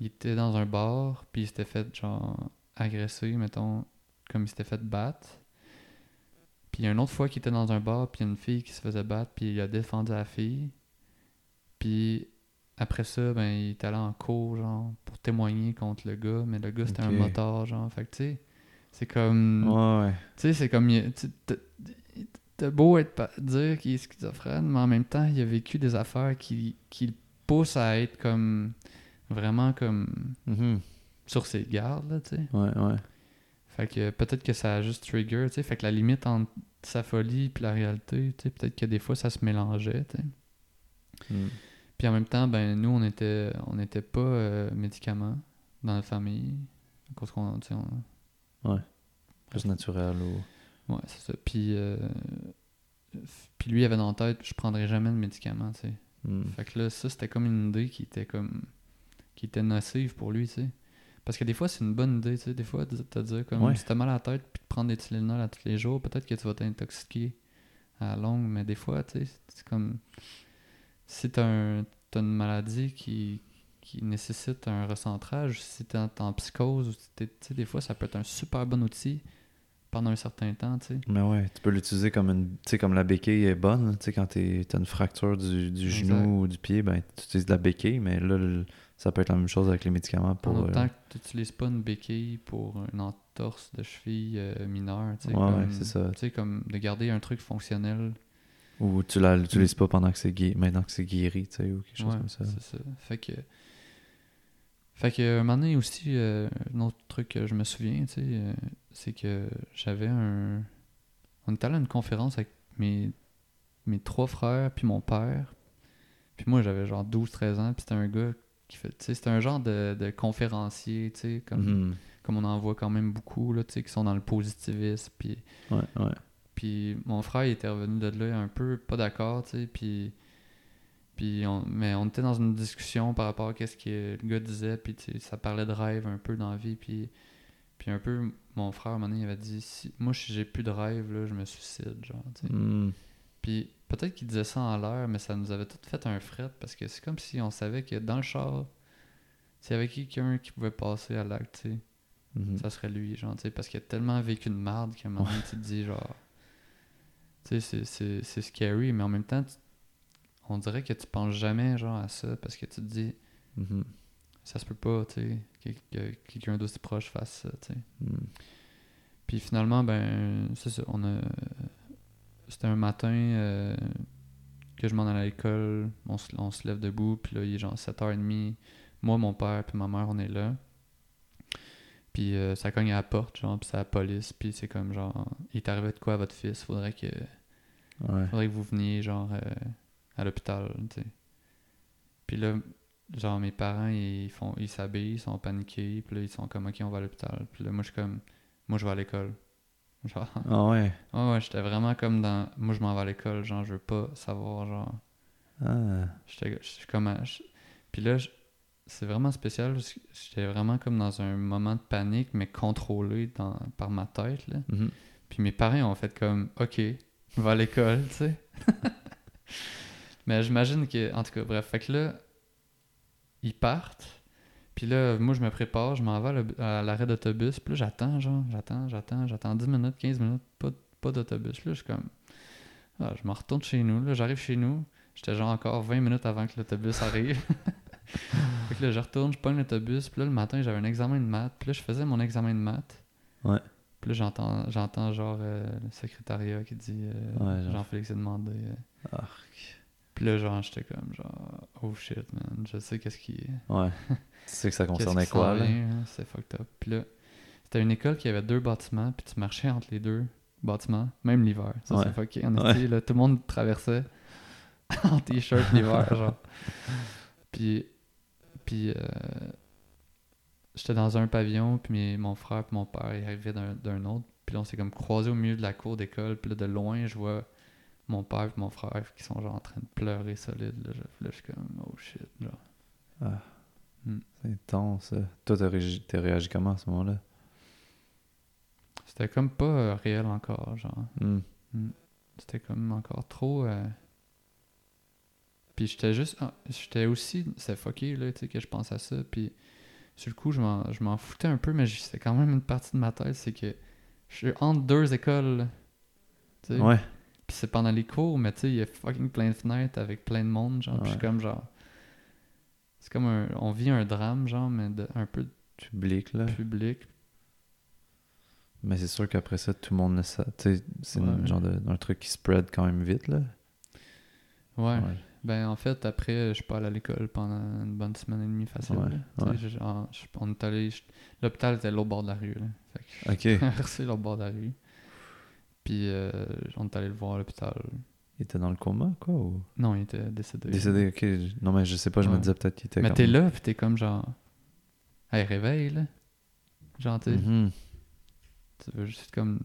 il était dans un bar, puis il s'était fait, genre, agresser, mettons, comme il s'était fait battre. Puis une autre fois qu'il était dans un bar, puis il y a une fille qui se faisait battre, puis il a défendu la fille. Puis après ça, ben, il est allé en cours, genre, pour témoigner contre le gars, mais le gars, c'était un motard, genre. Fait que, tu sais, c'est comme. Ouais, ouais. Tu sais, c'est comme. t'as- beau être dire qu'il est schizophrène, mais en même temps, il a vécu des affaires qui, qui le poussent à être comme. Vraiment comme. Mhm. sur ses gardes, là, tu sais. Ouais, ouais. Fait que peut-être que ça a juste trigger, tu sais. Fait que la limite entre sa folie et la réalité, tu sais, peut-être que des fois ça se mélangeait, tu sais. Mhm. Puis en même temps, ben nous, on était, on n'était pas euh, médicaments dans la famille. À cause qu'on, tu sais, on- Plus naturel ou. Ouais, c'est ça. Puis, euh, puis lui, il avait dans la tête, je prendrais jamais de médicaments, tu sais. Mhm. Fait que là, ça, c'était comme une idée qui était comme. qui était nocive pour lui, tu sais. Parce que des fois, c'est une bonne idée, tu sais. Des fois, de te dire, comme, Ouais. si t'as mal à la tête, puis de prendre des Tylenol à tous les jours, peut-être que tu vas t'intoxiquer à la longue, mais des fois, tu sais, c'est comme. Si t'as un, t'as une maladie qui, qui nécessite un recentrage, si t'es en, en psychose, ou si t'es- tu sais, des fois, ça peut être un super bon outil pendant un certain temps, tu sais. Mais ouais, tu peux l'utiliser comme une. Tu sais, comme la béquille est bonne. Tu sais, quand t'es- t'as une fracture du, du genou ou du pied, ben, tu utilises de la béquille, mais là, le- ça peut être la même chose avec les médicaments pour. En euh, que tu n'utilises pas une béquille pour une entorse de cheville euh, mineure, tu sais, Ouais, ouais, c'est ça. tu sais, comme de garder un truc fonctionnel. Ou tu la- l'utilises pas pendant que c'est guéri, maintenant que c'est guéri, tu sais, ou quelque chose Ouais, comme ça. c'est ça. Fait que, fait que, un moment donné aussi, euh, un autre truc que je me souviens, tu sais, euh, c'est que j'avais un... On était allé à une conférence avec mes, mes trois frères puis mon père. Puis moi, j'avais genre 12-13 ans, puis c'était un gars qui fait... C'était un genre de, de conférencier, tu sais, comme... Mhm. comme on en voit quand même beaucoup, là, tu sais, qui sont dans le positivisme. Puis, Ouais, ouais. puis mon frère, il était revenu de là un peu pas d'accord, tu sais, puis... Puis on, mais on était dans une discussion par rapport à ce que le gars disait, puis tu sais, ça parlait de rêve un peu dans la vie, puis, puis un peu, mon frère, à un moment donné, il avait dit, si, moi, si j'ai plus de rêve, là, je me suicide, genre, tu sais. Mhm. Puis peut-être qu'il disait ça en l'air, mais ça nous avait tout fait un fret parce que c'est comme si on savait que dans le char, s'il y avait quelqu'un qui pouvait passer à l'acte, tu sais, Mhm. ça serait lui, genre, tu sais, parce qu'il a tellement vécu de merde qu'à un moment tu te dis, genre, tu sais, c'est- scary, mais en même temps, tu- on dirait que tu penses jamais, genre, à ça, parce que tu te dis, Mhm. ça se peut pas, tu sais, que, que quelqu'un d'aussi proche fasse ça, tu sais. Mhm. Puis finalement, ben, c'est ça, on a. C'était un matin euh, que je m'en allais à l'école, on se, on se lève debout, puis là, il est genre 7h30. Moi, mon père, puis ma mère, on est là. Puis euh, ça cogne à la porte, genre, puis c'est la police, puis c'est comme genre, il est arrivé de quoi à votre fils? Faudrait que, Ouais. faudrait que vous veniez, genre, euh, à l'hôpital, tu sais. Puis là, genre, mes parents, ils font ils s'habillent, ils sont paniqués, puis là, ils sont comme, ok, on va à l'hôpital. Puis là, moi, je suis comme, moi, je vais à l'école. Genre, Ah ouais. ouais, ouais, j'étais vraiment comme dans, moi, je m'en vais à l'école, genre, je veux pas savoir, genre, Ah. j'étais comme, à- puis là, c'est vraiment spécial, j'étais vraiment comme dans un moment de panique, mais contrôlé dans, par ma tête, là. Mhm. Puis mes parents ont fait comme, OK, va à l'école, tu sais. Mais j'imagine que, en tout cas, bref, fait que là, ils partent. Puis là, moi, je me prépare, je m'en vais à l'arrêt d'autobus. Puis là, j'attends, genre, j'attends, j'attends, j'attends 10 minutes, 15 minutes, pas, pas d'autobus. Là, je suis comme, ah, je me retourne chez nous. Là, j'arrive chez nous. J'étais genre encore 20 minutes avant que l'autobus arrive. fait que là, je retourne, je pogne l'autobus. Puis là, le matin, j'avais un examen de maths. Puis là, je faisais mon examen de maths. Ouais. Puis là, j'entends, j'entends genre euh, le secrétariat qui dit euh, Ouais, genre- Jean-Félix a demandé. euh. Puis là, genre, j'étais comme genre, oh shit, man, je sais qu'est-ce qui Ouais. tu sais que ça concernait quoi, là? hein, C'est fucked up. Puis là, c'était une école qui avait deux bâtiments, puis tu marchais entre les deux bâtiments, même l'hiver. Ça, Ouais. c'est fucké. En Ouais. été, là, tout le monde traversait en t-shirt l'hiver, genre. Puis, puis euh, j'étais dans un pavillon, puis mes- mon frère puis mon père ils arrivaient d'un d'un autre. Puis là, on s'est comme croisés au milieu de la cour d'école. Puis là, de loin, je vois mon père et mon frère qui sont genre en train de pleurer solide. Là, je, là, je suis comme, oh shit. Genre. C'est intense. Toi, t'as réagi, t'as réagi comment à ce moment-là? C'était comme pas euh, réel encore, genre. Hmm. C'était comme encore trop. euh, Puis j'étais juste. ah, j'étais aussi. C'était fucké, là, tu sais, que je pense à ça. Puis sur le coup, je m'en, je m'en foutais un peu, mais c'était quand même une partie de ma tête. C'est que je suis entre deux écoles. là. Ouais. Puis c'est pendant les cours, mais tu sais, il y a fucking plein de fenêtres avec plein de monde, genre. Puis je suis Ouais. comme genre. C'est comme un. On vit un drame, genre, mais de, un peu Public, là. public. Mais c'est sûr qu'après ça, tout le monde le sait. Tu sais, c'est un genre de, un truc qui spread quand même vite, là. Ouais. Ben, en fait, après, je suis pas allé à l'école pendant une bonne semaine et demie facile. Ouais, je- je- on est allé. L'hôpital était l'autre bord de la rue. Là. Fait que Ok. je à l'autre bord de la rue. Puis, euh, on est allé le voir à l'hôpital. Il était dans le coma, quoi? Ou... Non, il était décédé. Décédé, ok. Non, mais je sais pas, je me disais peut-être qu'il était Mais t'es là, puis t'es comme genre. Hey, réveille, là. Genre, tu sais, Mhm. tu veux juste comme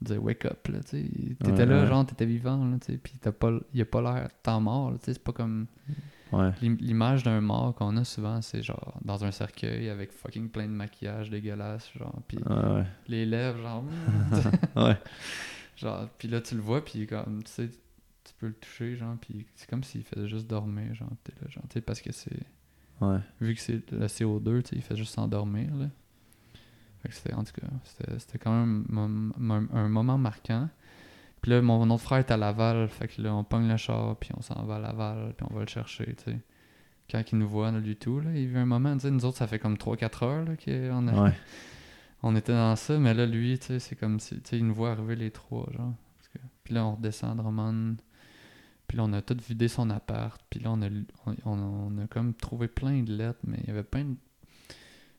dire wake up, là, tu sais. T'étais Ouais, là, ouais. genre, t'étais vivant, là, tu sais. Puis t'as pas, il a pas l'air tant mort, là, tu sais. C'est pas comme. Ouais. L'image d'un mort qu'on a souvent, c'est genre dans un cercueil avec fucking plein de maquillage dégueulasse, genre, puis Ouais, les lèvres, genre, Ouais. genre, puis là tu le vois, puis comme, tu sais, tu peux le toucher, genre, puis c'est comme s'il faisait juste dormir, genre, t'es là, genre, parce que c'est, Ouais. vu que c'est le CO2, tu sais, il fait juste s'endormir, là. Fait que c'était, en tout cas, c'était quand même un moment marquant. Puis là, mon autre frère est à Laval, fait que là, on pogne le char, puis on s'en va à Laval, puis on va le chercher, tu sais. Quand il nous voit, là, du tout, là, il vit un moment, tu sais, nous autres, ça fait comme 3-4 heures, là, qu'on a- Ouais. on était dans ça, mais là, lui, tu sais, c'est comme si, tu sais, il nous voit arriver les trois, genre. Parce que- Puis là, on redescend à Drummond, puis là, on a tout vidé son appart, puis là, on a, on, on- on a comme trouvé plein de lettres, mais il y avait plein de-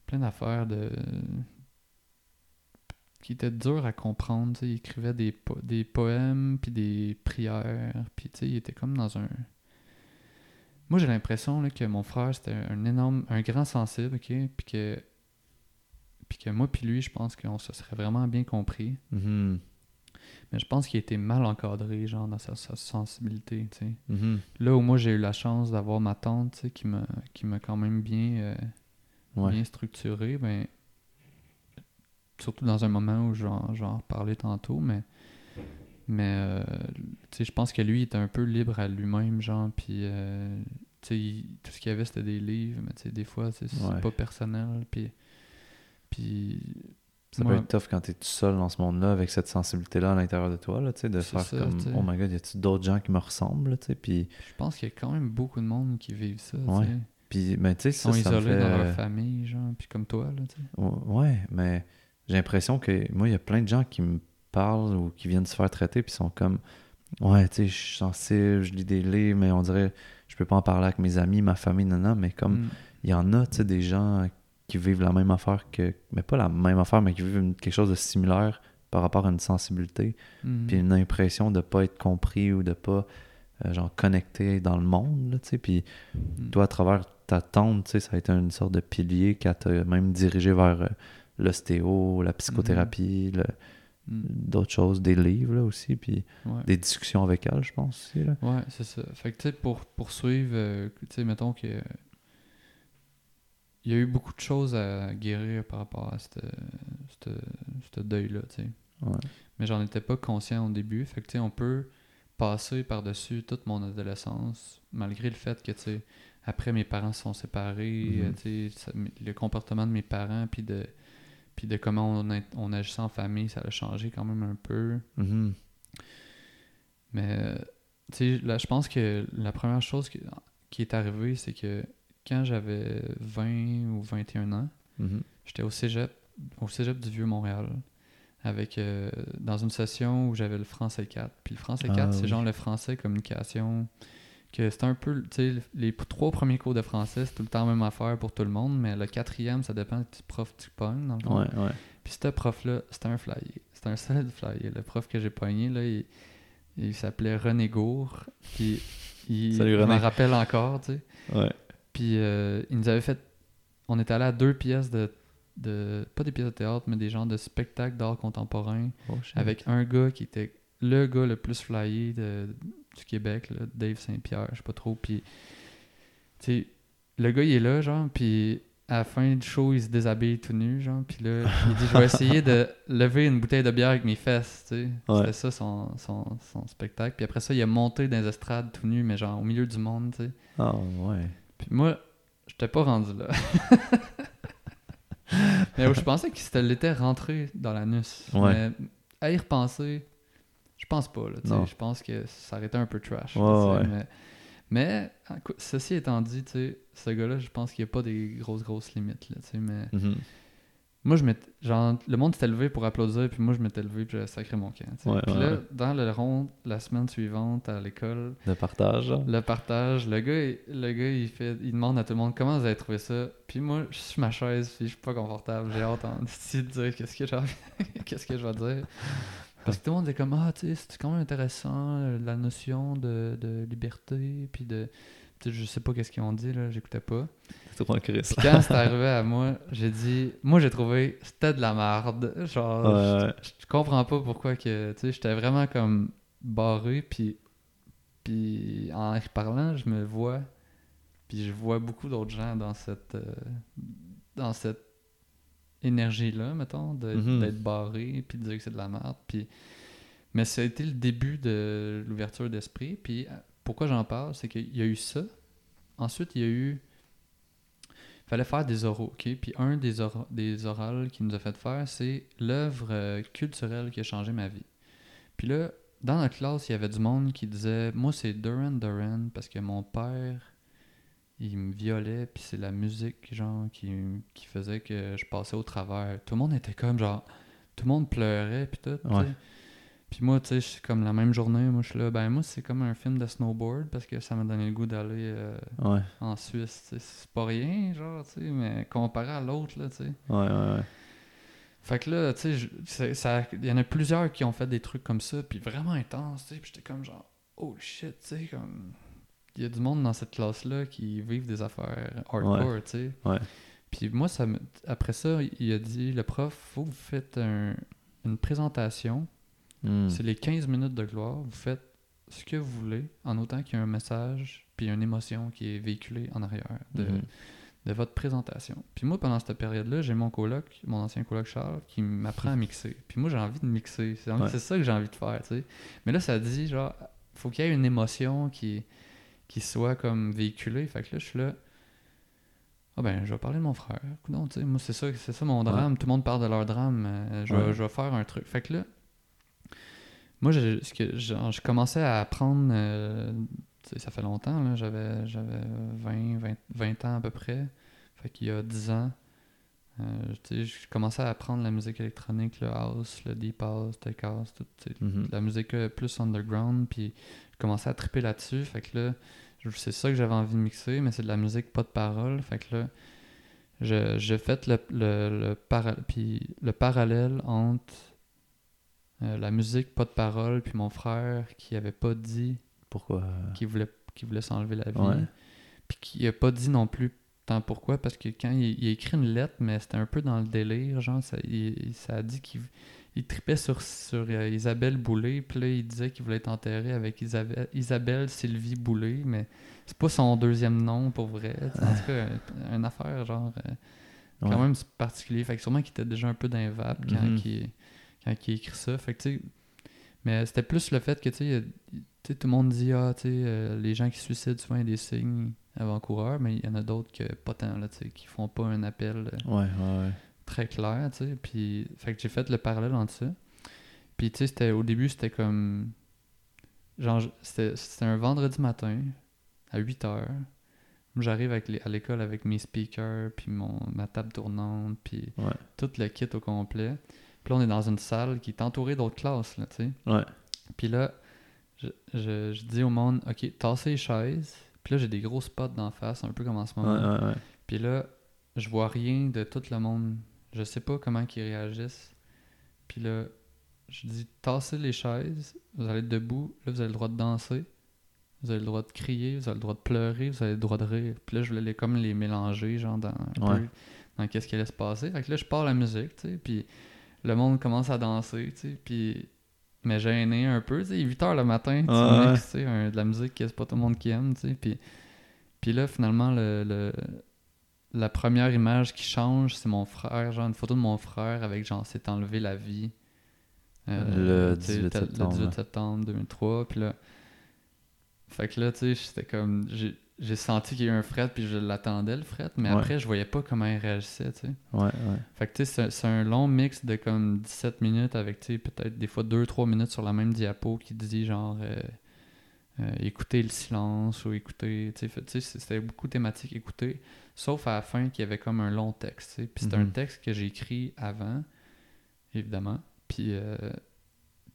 plein d'affaires de qui étaient dures à comprendre, il écrivait des, po- des poèmes, puis des prières, puis il était comme dans un... Moi, j'ai l'impression que mon frère, c'était un énorme, un grand sensible, ok, puis que puis que moi puis lui, je pense qu'on se serait vraiment bien compris. Mhm. Mais je pense qu'il était mal encadré, genre, dans sa, sa sensibilité, tu sais. Mhm. Là où moi, j'ai eu la chance d'avoir ma tante, tu sais, qui m'a qui m'a quand même bien, euh, Ouais. bien structuré, ben... Surtout dans un moment où j'en parlais tantôt, mais Mais, euh, je pense que lui, il était un peu libre à lui-même, genre, puis, euh, il- tout ce qu'il y avait, c'était des livres, mais des fois, c'est Ouais. pas personnel, puis... Puis... Ça moi, peut être tough quand t'es tout seul dans ce monde-là avec cette sensibilité-là à l'intérieur de toi, là, de faire ça, comme. Oh my god, y a-tu d'autres gens qui me ressemblent, je pense qu'il y a quand même beaucoup de monde qui vivent ça, Ouais. tu sais. puis tu sais, Ils ça, sont ça me isolés fait... dans leur famille, genre, puis comme toi, là, tu sais. Ouais, mais j'ai l'impression que moi, il y a plein de gens qui me parlent ou qui viennent se faire traiter puis sont comme Ouais, tu sais, je suis sensible, je lis des livres, mais on dirait je peux pas en parler avec mes amis, ma famille, non, non, mais comme Mm. il y en a, tu sais, des gens qui vivent la même affaire que. Mais pas la même affaire, mais qui vivent une- quelque chose de similaire par rapport à une sensibilité, Mm. puis une impression de pas être compris ou de pas euh, genre connecté dans le monde, tu sais, puis Mm. toi, à travers ta tante, tu sais, ça a été une sorte de pilier qui t'a même dirigé vers euh, l'ostéo, la psychothérapie, le- Mm. d'autres choses, des livres là, aussi, puis Ouais. des discussions avec elle, je pense aussi. Là. Ouais, c'est ça. Fait que, tu sais, pour poursuivre, euh, tu sais, mettons que. Il y a eu beaucoup de choses à guérir par rapport à ce deuil-là, tu sais. Ouais. Mais j'en étais pas conscient au début. Fait que, tu sais, on peut passer par-dessus toute mon adolescence, malgré le fait que, tu sais, après mes parents se sont séparés, Mhm. euh, tu sais, le comportement de mes parents, puis de, puis de comment on, a- on agissait en famille, ça a changé quand même un peu. Mhm. Mais, tu sais, là, je pense que la première chose qui, qui est arrivée, c'est que quand j'avais 20 ou 21 ans, Mhm. j'étais au cégep, au cégep du Vieux-Montréal, avec, euh, dans une session où j'avais le français 4. Puis le français Ah, 4, c'est oui. genre le français communication, que c'est un peu, tu sais, les trois premiers cours de français, c'est tout le temps la même affaire pour tout le monde, mais le quatrième, ça dépend du prof que tu pognes, dans le fond. Ouais, ouais. Puis ce prof-là, c'était un flyer. C'était un solide flyer. Le prof que j'ai pogné, là, il, il s'appelait René Gour. Puis il, Salut, je René. m'en rappelle encore, tu sais. Ouais. Puis euh, il nous avait fait... On était allé à deux pièces de, de... Pas des pièces de théâtre, mais des genres de spectacles d'art contemporain Oh, avec un gars qui était le gars le plus flyé de, du Québec, là, Dave Saint-Pierre, je sais pas trop. Puis, tu sais, le gars, il est là, genre, puis à la fin du show, il se déshabille tout nu, genre, puis là, il dit, je vais essayer de lever une bouteille de bière avec mes fesses, tu sais. Ouais. C'était ça son, son, son spectacle. Puis après ça, il a monté dans les estrades tout nu, mais genre au milieu du monde, tu sais. Ah, ouais. Puis moi, j'étais pas rendu là. mais je pensais qu'il se l'était rentré dans l'anus. Ouais. Mais à y repenser, pense pas. Là, je pense que ça aurait été un peu trash. Ouais, ouais. Mais, ceci étant dit, tu sais, ce gars-là, je pense qu'il n'y a pas des grosses, grosses limites. Là, mais Mhm. moi, je genre, le monde s'était levé pour applaudir, puis moi, je m'étais levé, puis j'avais sacré mon camp. Ouais, puis là, dans le rond, la semaine suivante, à l'école, De partage, le partage, le gars, il- le gars il, fait, il demande à tout le monde comment vous avez trouvé ça. Puis moi, je suis ma chaise, puis je suis pas confortable. J'ai hâte en- de dire qu'est-ce que, qu'est-ce que je vais dire. Parce que tout le monde est comme Ah, tu sais, c'est quand même intéressant, euh, la notion de, de liberté, puis de. je sais pas qu'est-ce qu'ils ont dit, là, j'écoutais pas. Trop. Puis quand c'est arrivé à moi, j'ai dit Moi, j'ai trouvé c'était de la merde. Genre, Ouais, je, je comprends pas pourquoi que. Tu sais, j'étais vraiment comme barré, puis. Puis en parlant, je me vois. Puis je vois beaucoup d'autres gens dans cette. euh, dans cette énergie-là, mettons, Mhm. d'être barré, puis de dire que c'est de la merde. Puis. Mais ça a été le début de l'ouverture d'esprit. Puis euh, pourquoi j'en parle, c'est qu'il y a eu ça. Ensuite, il y a eu. Il fallait faire des oraux, OK? Puis un des, ora- des orales qu'il nous a fait faire, c'est l'œuvre euh, culturelle qui a changé ma vie. Puis là, dans notre classe, il y avait du monde qui disait Moi, c'est Duran Duran parce que mon père, il me violait, puis c'est la musique, genre, qui, qui faisait que je passais au travers. Tout le monde était comme, genre, tout le monde pleurait, puis tout. Ouais. Puis moi, tu sais, suis comme la même journée, moi, je suis là, ben moi, c'est comme un film de snowboard parce que ça m'a donné le goût d'aller euh, Ouais, en Suisse. tu sais. C'est pas rien, genre, tu sais, mais comparé à l'autre, là, tu sais. ouais, ouais. ouais. Fait que là, tu sais, c'est- il y en a plusieurs qui ont fait des trucs comme ça, puis vraiment intenses, tu sais, puis j'étais comme genre, oh shit, tu sais, comme. Il y a du monde dans cette classe-là qui vivent des affaires hardcore, tu sais. Ouais. Puis moi, ça me... après ça, il a dit, le prof, faut que vous faites un- une présentation, Hmm. c'est les 15 minutes de gloire, vous faites ce que vous voulez, en autant qu'il y a un message, puis une émotion qui est véhiculée en arrière de, Mhm. de votre présentation. Puis moi, pendant cette période-là, j'ai mon coloc, mon ancien coloc Charles, qui m'apprend à mixer. Puis moi, j'ai envie de mixer. C'est Ouais. c'est ça que j'ai envie de faire, tu sais. Mais là, ça dit, genre, faut qu'il y ait une émotion qui, qui soit comme véhiculée. Fait que là, je suis là. Ah ben, je vais parler de mon frère. Non, moi, c'est ça, c'est ça mon drame. Tout le monde parle de leur drame. euh, je, vais, Ouais. je vais faire un truc. Fait que là, moi, je, ce que, genre, je commençais à apprendre. euh, ça fait longtemps, là. J'avais, j'avais 20, 20, 20 ans à peu près. Fait qu'il y a 10 ans. Euh, je commençais à apprendre la musique électronique, le house, le deep house, tech house, tout, Mhm. la musique euh, plus underground, puis je commençais à triper là-dessus. Fait que là, c'est ça que j'avais envie de mixer, mais c'est de la musique pas de parole. Fait que là, je- j'ai fait le, le, le, para- puis le parallèle entre euh, la musique pas de parole, puis mon frère qui avait pas dit Pourquoi? qu'il voulait, qu'il voulait s'enlever la vie, Ouais. puis qui a pas dit non plus pourquoi, parce que quand il, il a écrit une lettre, mais c'était un peu dans le délire, genre, ça, il, ça a dit qu'il il tripait sur, sur euh, Isabelle Boulay, puis là, il disait qu'il voulait être enterré avec Isabelle, Isabelle Sylvie Boulay, mais c'est pas son deuxième nom pour vrai. En tout cas, un- une affaire, genre, euh, quand Ouais. même particulier. Fait que sûrement qu'il était déjà un peu dans les vapes quand, Mhm. il, quand il écrit ça. Fait que, tu sais, mais c'était plus le fait que, tu sais, il- tu sais, tout le monde dit, ah, tu sais, euh, les gens qui se suicident, souvent, il y a des signes avant-coureurs, mais il y en a d'autres que pas tant, là, qui font pas un appel euh, Ouais, ouais, très clair, tu sais. Puis, fait que j'ai fait le parallèle entre ça. Puis, tu sais, au début, c'était comme. Genre, c'était, un vendredi matin, à 8 heures. J'arrive à l'école avec mes speakers, puis mon, ma table tournante, puis Ouais. tout le kit au complet. Puis là, on est dans une salle qui est entourée d'autres classes, là, tu sais. Ouais. Puis là, je, je, je dis au monde, OK, tassez les chaises. Puis là, j'ai des gros spots d'en face, un peu comme en ce moment. ouais, ouais. Puis là, je vois rien de tout le monde. Je sais pas comment ils réagissent. Puis là, je dis tassez les chaises, vous allez être debout, là vous avez le droit de danser, vous avez le droit de crier, vous avez le droit de pleurer, vous avez le droit de rire. Puis là, je voulais les, comme les mélanger, genre dans un peu dans qu'est-ce qui allait se passer. Fait que là, je pars la musique, tu sais, puis le monde commence à danser, tu sais, puis mais gêné un peu, tu sais, 8 heures le matin, tu Ouais, mixes, tu sais, un- de la musique que c'est pas tout le monde qui aime, tu sais, puis puis là, finalement, le, le- la première image qui change, c'est mon frère, genre une photo de mon frère avec genre s'est enlevé la vie. Le tu sais, 18 tel- septembre, Le 18 là. septembre 2003. Puis là, fait que là, tu sais, j'étais comme. J'ai senti qu'il y a eu un fret, puis je l'attendais le fret, mais Ouais. après, je voyais pas comment il réagissait, tu sais. Ouais, ouais. Fait que tu sais, c'est- un long mix de comme 17 minutes avec, tu sais, peut-être des fois 2-3 minutes sur la même diapo qui dit genre euh, euh, écouter le silence ou écouter, tu sais, c'était beaucoup thématique écouter, sauf à la fin qu'il y avait comme un long texte, tu sais. Puis c'est un Mhm. texte que j'ai écrit avant, évidemment. Puis, euh,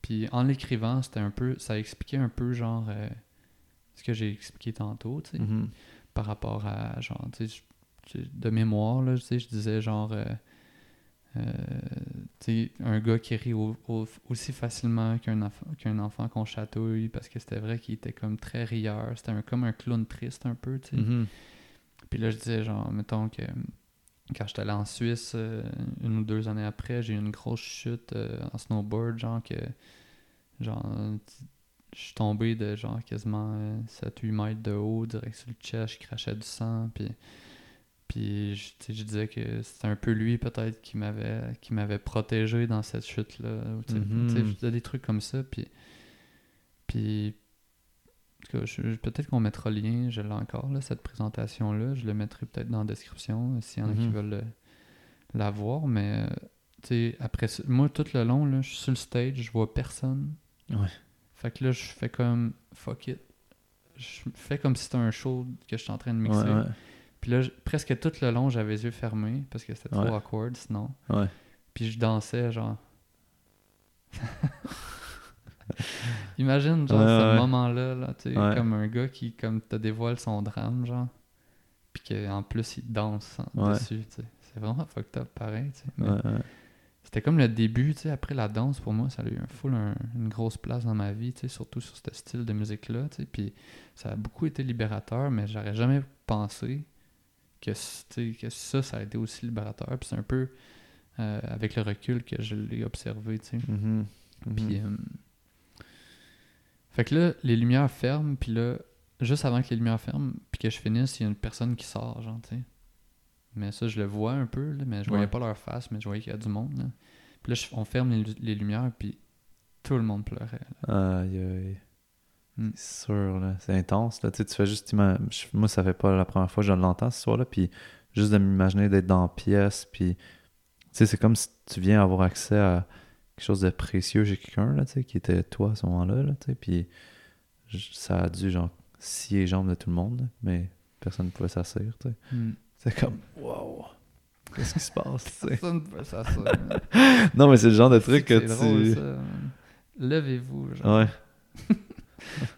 puis en l'écrivant, c'était un peu, ça expliquait un peu genre euh, ce que j'ai expliqué tantôt, tu sais Mhm. par rapport à genre tu sais, je- de mémoire là tu sais je disais genre euh, euh, tu sais un gars qui rit au- au- aussi facilement qu'un enfant qu'un enfant qu'on chatouille parce que c'était vrai qu'il était comme très rieur c'était un, comme un clown triste un peu tu sais Mhm. puis là je disais genre mettons que quand j'étais allé en Suisse euh, une ou deux années après j'ai eu une grosse chute euh, en snowboard genre que genre je suis tombé de genre quasiment 7-8 mètres de haut direct sur le chest je crachais du sang puis puis je, tu sais, je disais que c'était un peu lui peut-être qui m'avait qui m'avait protégé dans cette chute là Mhm. je des trucs comme ça puis puis peut-être qu'on mettra le lien, je l'ai encore, là, cette présentation-là. Je le mettrai peut-être dans la description euh, s'il y en a qui Mhm. veulent euh, la voir. Mais, euh, tu sais, après moi, tout le long, là, je suis sur le stage, je vois personne. Ouais. Fait que là, je fais comme fuck it. Je fais comme si c'était un show que je suis en train de mixer. Ouais, ouais. Puis là, presque tout le long, j'avais les yeux fermés parce que c'était trop awkward sinon. Ouais. Puis je dansais, genre. Imagine, genre, ce moment-là, là, tu sais, comme un gars qui, comme, te dévoile son drame, genre. Puis qu'en plus, il danse dessus, tu sais. C'est vraiment fucked up, pareil, tu sais. Mais Ouais, ouais. C'était comme le début, tu sais, après la danse, pour moi, ça a eu un full un- une grosse place dans ma vie, tu sais, surtout sur ce style de musique-là, tu sais. Puis ça a beaucoup été libérateur, mais j'aurais jamais pensé que, que ça, ça a été aussi libérateur. Puis c'est un peu euh, avec le recul que je l'ai observé, tu sais. Mhm. Mhm. Puis, euh, Fait que là, les lumières ferment, puis là, juste avant que les lumières ferment, puis que je finisse, il y a une personne qui sort, genre, tu sais. Mais ça, je le vois un peu, là, mais je voyais Ouais. pas leur face, mais je voyais qu'il y a du monde. Là. Puis là, je- on ferme les, les lumières, puis tout le monde pleurait. là. Aïe, aïe. Mm. C'est sûr, là. C'est intense, là. Tu sais, tu fais juste... Moi, ça fait pas la première fois que je l'entends ce soir-là, puis juste de m'imaginer d'être dans la pièce, puis... Tu sais, c'est comme si tu viens avoir accès à quelque chose de précieux chez quelqu'un, là, tu sais, qui était toi à ce moment-là, là, tu sais, puis ça a dû, genre, scier les jambes de tout le monde, mais personne ne pouvait s'asseoir, tu sais. Hmm. C'est comme, wow! Qu'est-ce qui se passe, tu sais? Personne ne pouvait s'asseoir, man. Non, mais c'est le genre de truc que drôle, tu... ça. Levez-vous, genre. Ouais.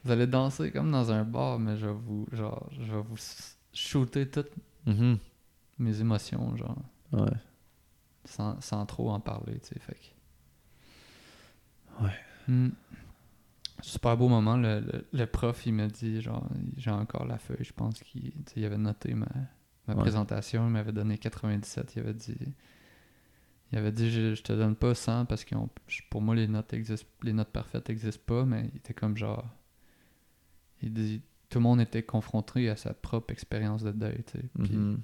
Vous allez danser comme dans un bar, mais je vais vous, genre, je vais vous shooter toutes Mhm. mes émotions, genre, Ouais. sans, sans trop en parler, tu sais, fait que- Ouais. Hmm. Super beau moment, le, le, le prof, il m'a dit, genre, j'ai encore la feuille, je pense qu'il il avait noté ma, ma Ouais. présentation, il m'avait donné 97, il avait dit... Il avait dit, je, je te donne pas 100 parce que pour moi, les notes existent, les notes parfaites n'existent pas, mais il était comme genre. Il dit, tout le monde était confronté à sa propre expérience de deuil, tu sais. Puis Mhm.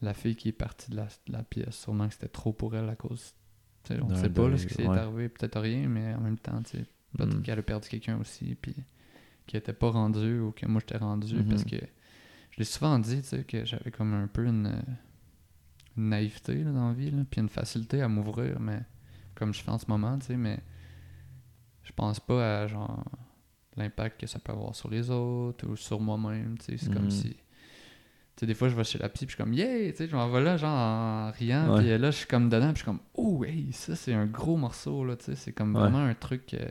la fille qui est partie de la, de la pièce, sûrement que c'était trop pour elle à cause. tu sais, on D'un sait pas là, ce qui s'est ouais. arrivé, peut-être rien, mais en même temps, tu sais, peut-être Mhm. qu'elle a perdu quelqu'un aussi, puis qui était pas rendu ou que moi j'étais rendu Mhm. parce que je l'ai souvent dit, tu sais, que j'avais comme un peu une, une naïveté là, dans la vie, là, puis une facilité à m'ouvrir, mais comme je fais en ce moment, tu sais, mais je pense pas à genre l'impact que ça peut avoir sur les autres ou sur moi-même, tu sais, c'est comme Mhm. si tu sais, des fois, je vais chez la psy, puis je suis comme, yeah, tu sais, je m'en vais là, genre, en riant, puis là, je suis comme dedans, puis je suis comme, oh, hey, ça, c'est un gros morceau, là, tu sais, c'est comme Ouais. vraiment un truc euh,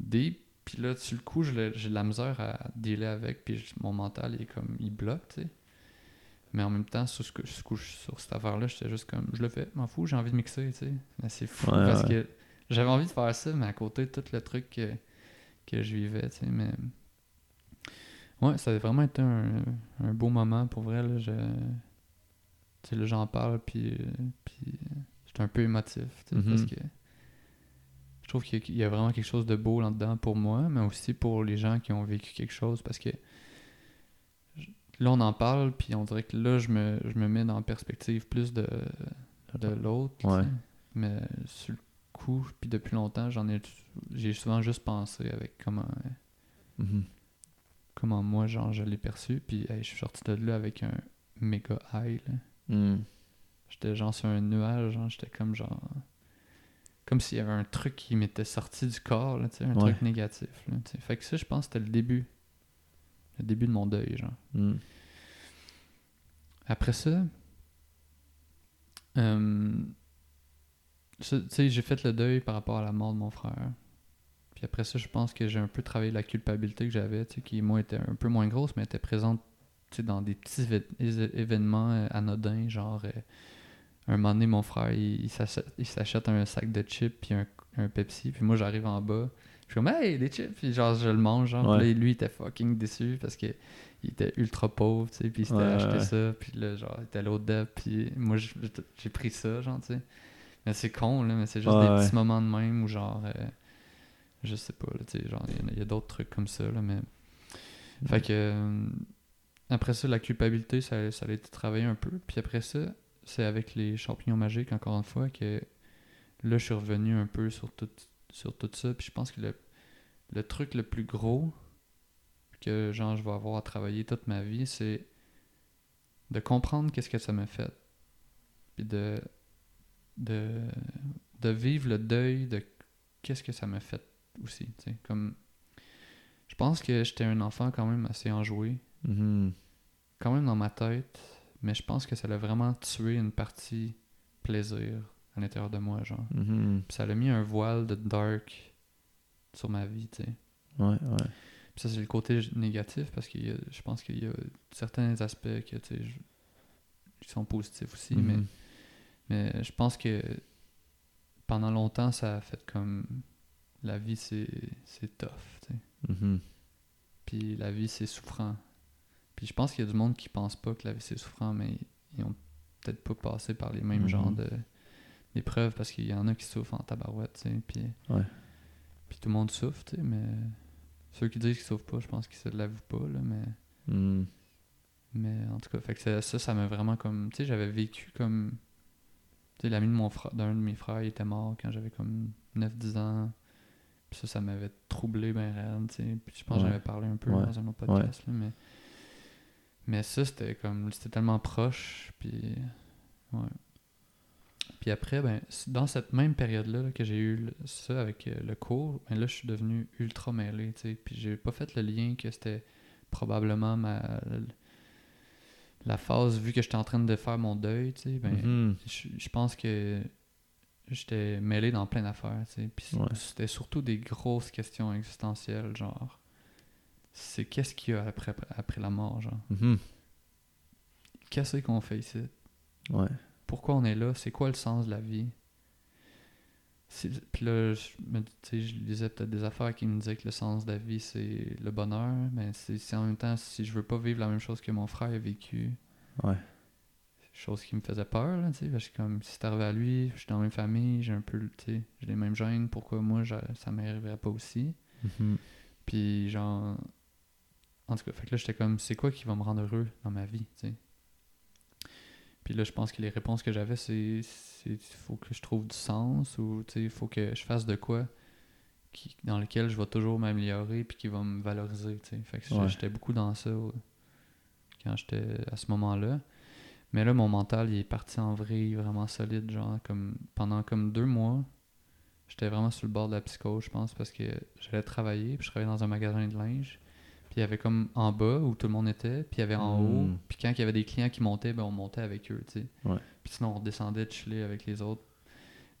deep, puis là, sur le coup, j'ai de la misère à dealer avec, puis mon mental, il est comme, il bloque, tu sais. Mais en même temps, sur, ce que, sur, cette affaire-là, j'étais juste comme, je le fais, m'en fous, j'ai envie de mixer, tu sais. Mais c'est fou, Ouais, parce ouais. que j'avais envie de faire ça, mais à côté de tout le truc que, que je vivais, tu sais, mais... Ouais, ça a vraiment été un, un beau moment pour vrai. Là, je, tu sais, là, j'en parle, puis, euh, puis euh, j'étais un peu émotif. tu sais, Mhm. Parce que je trouve qu'il y a- vraiment quelque chose de beau là-dedans pour moi, mais aussi pour les gens qui ont vécu quelque chose. Parce que là, on en parle, puis on dirait que là, je me, je me mets dans la perspective plus de, de l'autre. Ouais. Mais sur le coup, puis depuis longtemps, j'en ai, j'ai souvent juste pensé avec comment Mhm. comment moi genre je l'ai perçu puis hey, je suis sorti de là avec un méga high. Mhm. j'étais genre sur un nuage j'étais comme genre comme s'il y avait un truc qui m'était sorti du corps là, un Ouais. truc négatif là, fait que ça je pense que c'était le début le début de mon deuil genre Mhm. après ça euh, j'ai fait le deuil par rapport à la mort de mon frère puis après ça, je pense que j'ai un peu travaillé la culpabilité que j'avais, qui moi était un peu moins grosse, mais était présente dans des petits événements euh, anodins, genre euh, un moment donné, mon frère, il, il s'achète- un sac de chips puis un, un Pepsi, puis moi j'arrive en bas, je suis comme hey des chips, puis genre je le mange, genre, Ouais. Puis là, lui il était fucking déçu parce que il était ultra pauvre, tu sais, puis il s'était Ouais, acheté ouais. ça, puis là genre il était DEP, puis moi j'ai pris ça, genre tu sais. Mais c'est con là, mais c'est juste des petits moments de même où genre euh, je sais pas, là, tu sais, genre, il y en a- il y a, d'autres trucs comme ça, là, mais... Fait que... euh, après ça, la culpabilité, ça, ça a été travaillé un peu. Puis après ça, c'est avec les champignons magiques, encore une fois, que là, je suis revenu un peu sur tout, sur tout ça. Puis je pense que le, le truc le plus gros que, genre, je vais avoir à travailler toute ma vie, c'est de comprendre qu'est-ce que ça m'a fait. Puis de, de, de vivre le deuil de qu'est-ce que ça m'a fait aussi. Comme, je pense que j'étais un enfant quand même assez enjoué, Mhm. quand même dans ma tête, mais je pense que ça l'a vraiment tué une partie plaisir à l'intérieur de moi, genre. Mhm. Puis ça l'a mis un voile de dark sur ma vie, tu sais. Ouais, ouais. Puis ça, c'est le côté négatif parce que je pense qu'il y a certains aspects que, tu sais, je- qui sont positifs aussi, mais, Mhm. mais je pense que pendant longtemps, ça a fait comme la vie, c'est tough, tu sais. Mhm. Puis la vie, c'est souffrant. Puis je pense qu'il y a du monde qui pense pas que la vie, c'est souffrant, mais ils ont peut-être pas passé par les mêmes Mhm. genres de d'épreuves parce qu'il y en a qui souffrent en tabarouette, tu sais. Puis, Ouais. puis tout le monde souffre, tu sais, mais ceux qui disent qu'ils souffrent pas, je pense qu'ils se l'avouent pas, là, mais Mhm. Mais en tout cas, fait que ça, ça, m'a vraiment comme. Tu sais, j'avais vécu comme. Tu sais, l'ami de mon frère, d'un de mes frères, il était mort quand j'avais comme 9-10 ans. Puis ça, ça m'avait troublé ben raide, tu sais. Puis je pense que Ouais. j'avais parlé un peu Ouais. dans un autre podcast, là, mais. Mais ça, c'était comme. C'était tellement proche, puis. Ouais. Puis après, ben, dans cette même période-là là, que j'ai eu le- ça avec euh, le cours, ben là, je suis devenu ultra mêlé, tu sais. Puis j'ai pas fait le lien que c'était probablement ma. La phase, vu que j'étais en train de faire mon deuil, tu sais, ben, Mhm. je, je pense que j'étais mêlé dans plein d'affaires, tu sais. Puis Ouais. c'était surtout des grosses questions existentielles, genre. C'est qu'est-ce qu'il y a après, après la mort, genre? Mhm. Qu'est-ce qu'on fait ici? Ouais. Pourquoi on est là? C'est quoi le sens de la vie? Puis là, je, me- je lisais peut-être des affaires qui me disaient que le sens de la vie, c'est le bonheur, mais c'est en même temps, si je veux pas vivre la même chose que mon frère a vécu, Ouais. chose qui me faisait peur, là, tu sais, parce que comme si c'est arrivé à lui, je suis dans la même famille, j'ai un peu, tu sais, j'ai les mêmes gènes, pourquoi moi, ça m'arriverait pas aussi? Mhm. Puis genre, en tout cas, fait que là, j'étais comme, c'est quoi qui va me rendre heureux dans ma vie, tu sais? Puis là, je pense que les réponses que j'avais, c'est, il faut que je trouve du sens ou, tu sais, il faut que je fasse de quoi qui, dans lequel je vais toujours m'améliorer puis qui va me valoriser, tu sais? Fait que Ouais. j'étais beaucoup dans ça quand j'étais à ce moment-là. Mais là, mon mental, il est parti en vrille vraiment solide, genre, comme pendant comme deux mois. J'étais vraiment sur le bord de la psychose, je pense, parce que j'allais travailler, puis je travaillais dans un magasin de linge. Puis il y avait comme en bas où tout le monde était, puis il y avait en haut. Puis quand il y avait des clients qui montaient, ben on montait avec eux, tu sais. Ouais. Puis sinon, on redescendait de chiller avec les autres.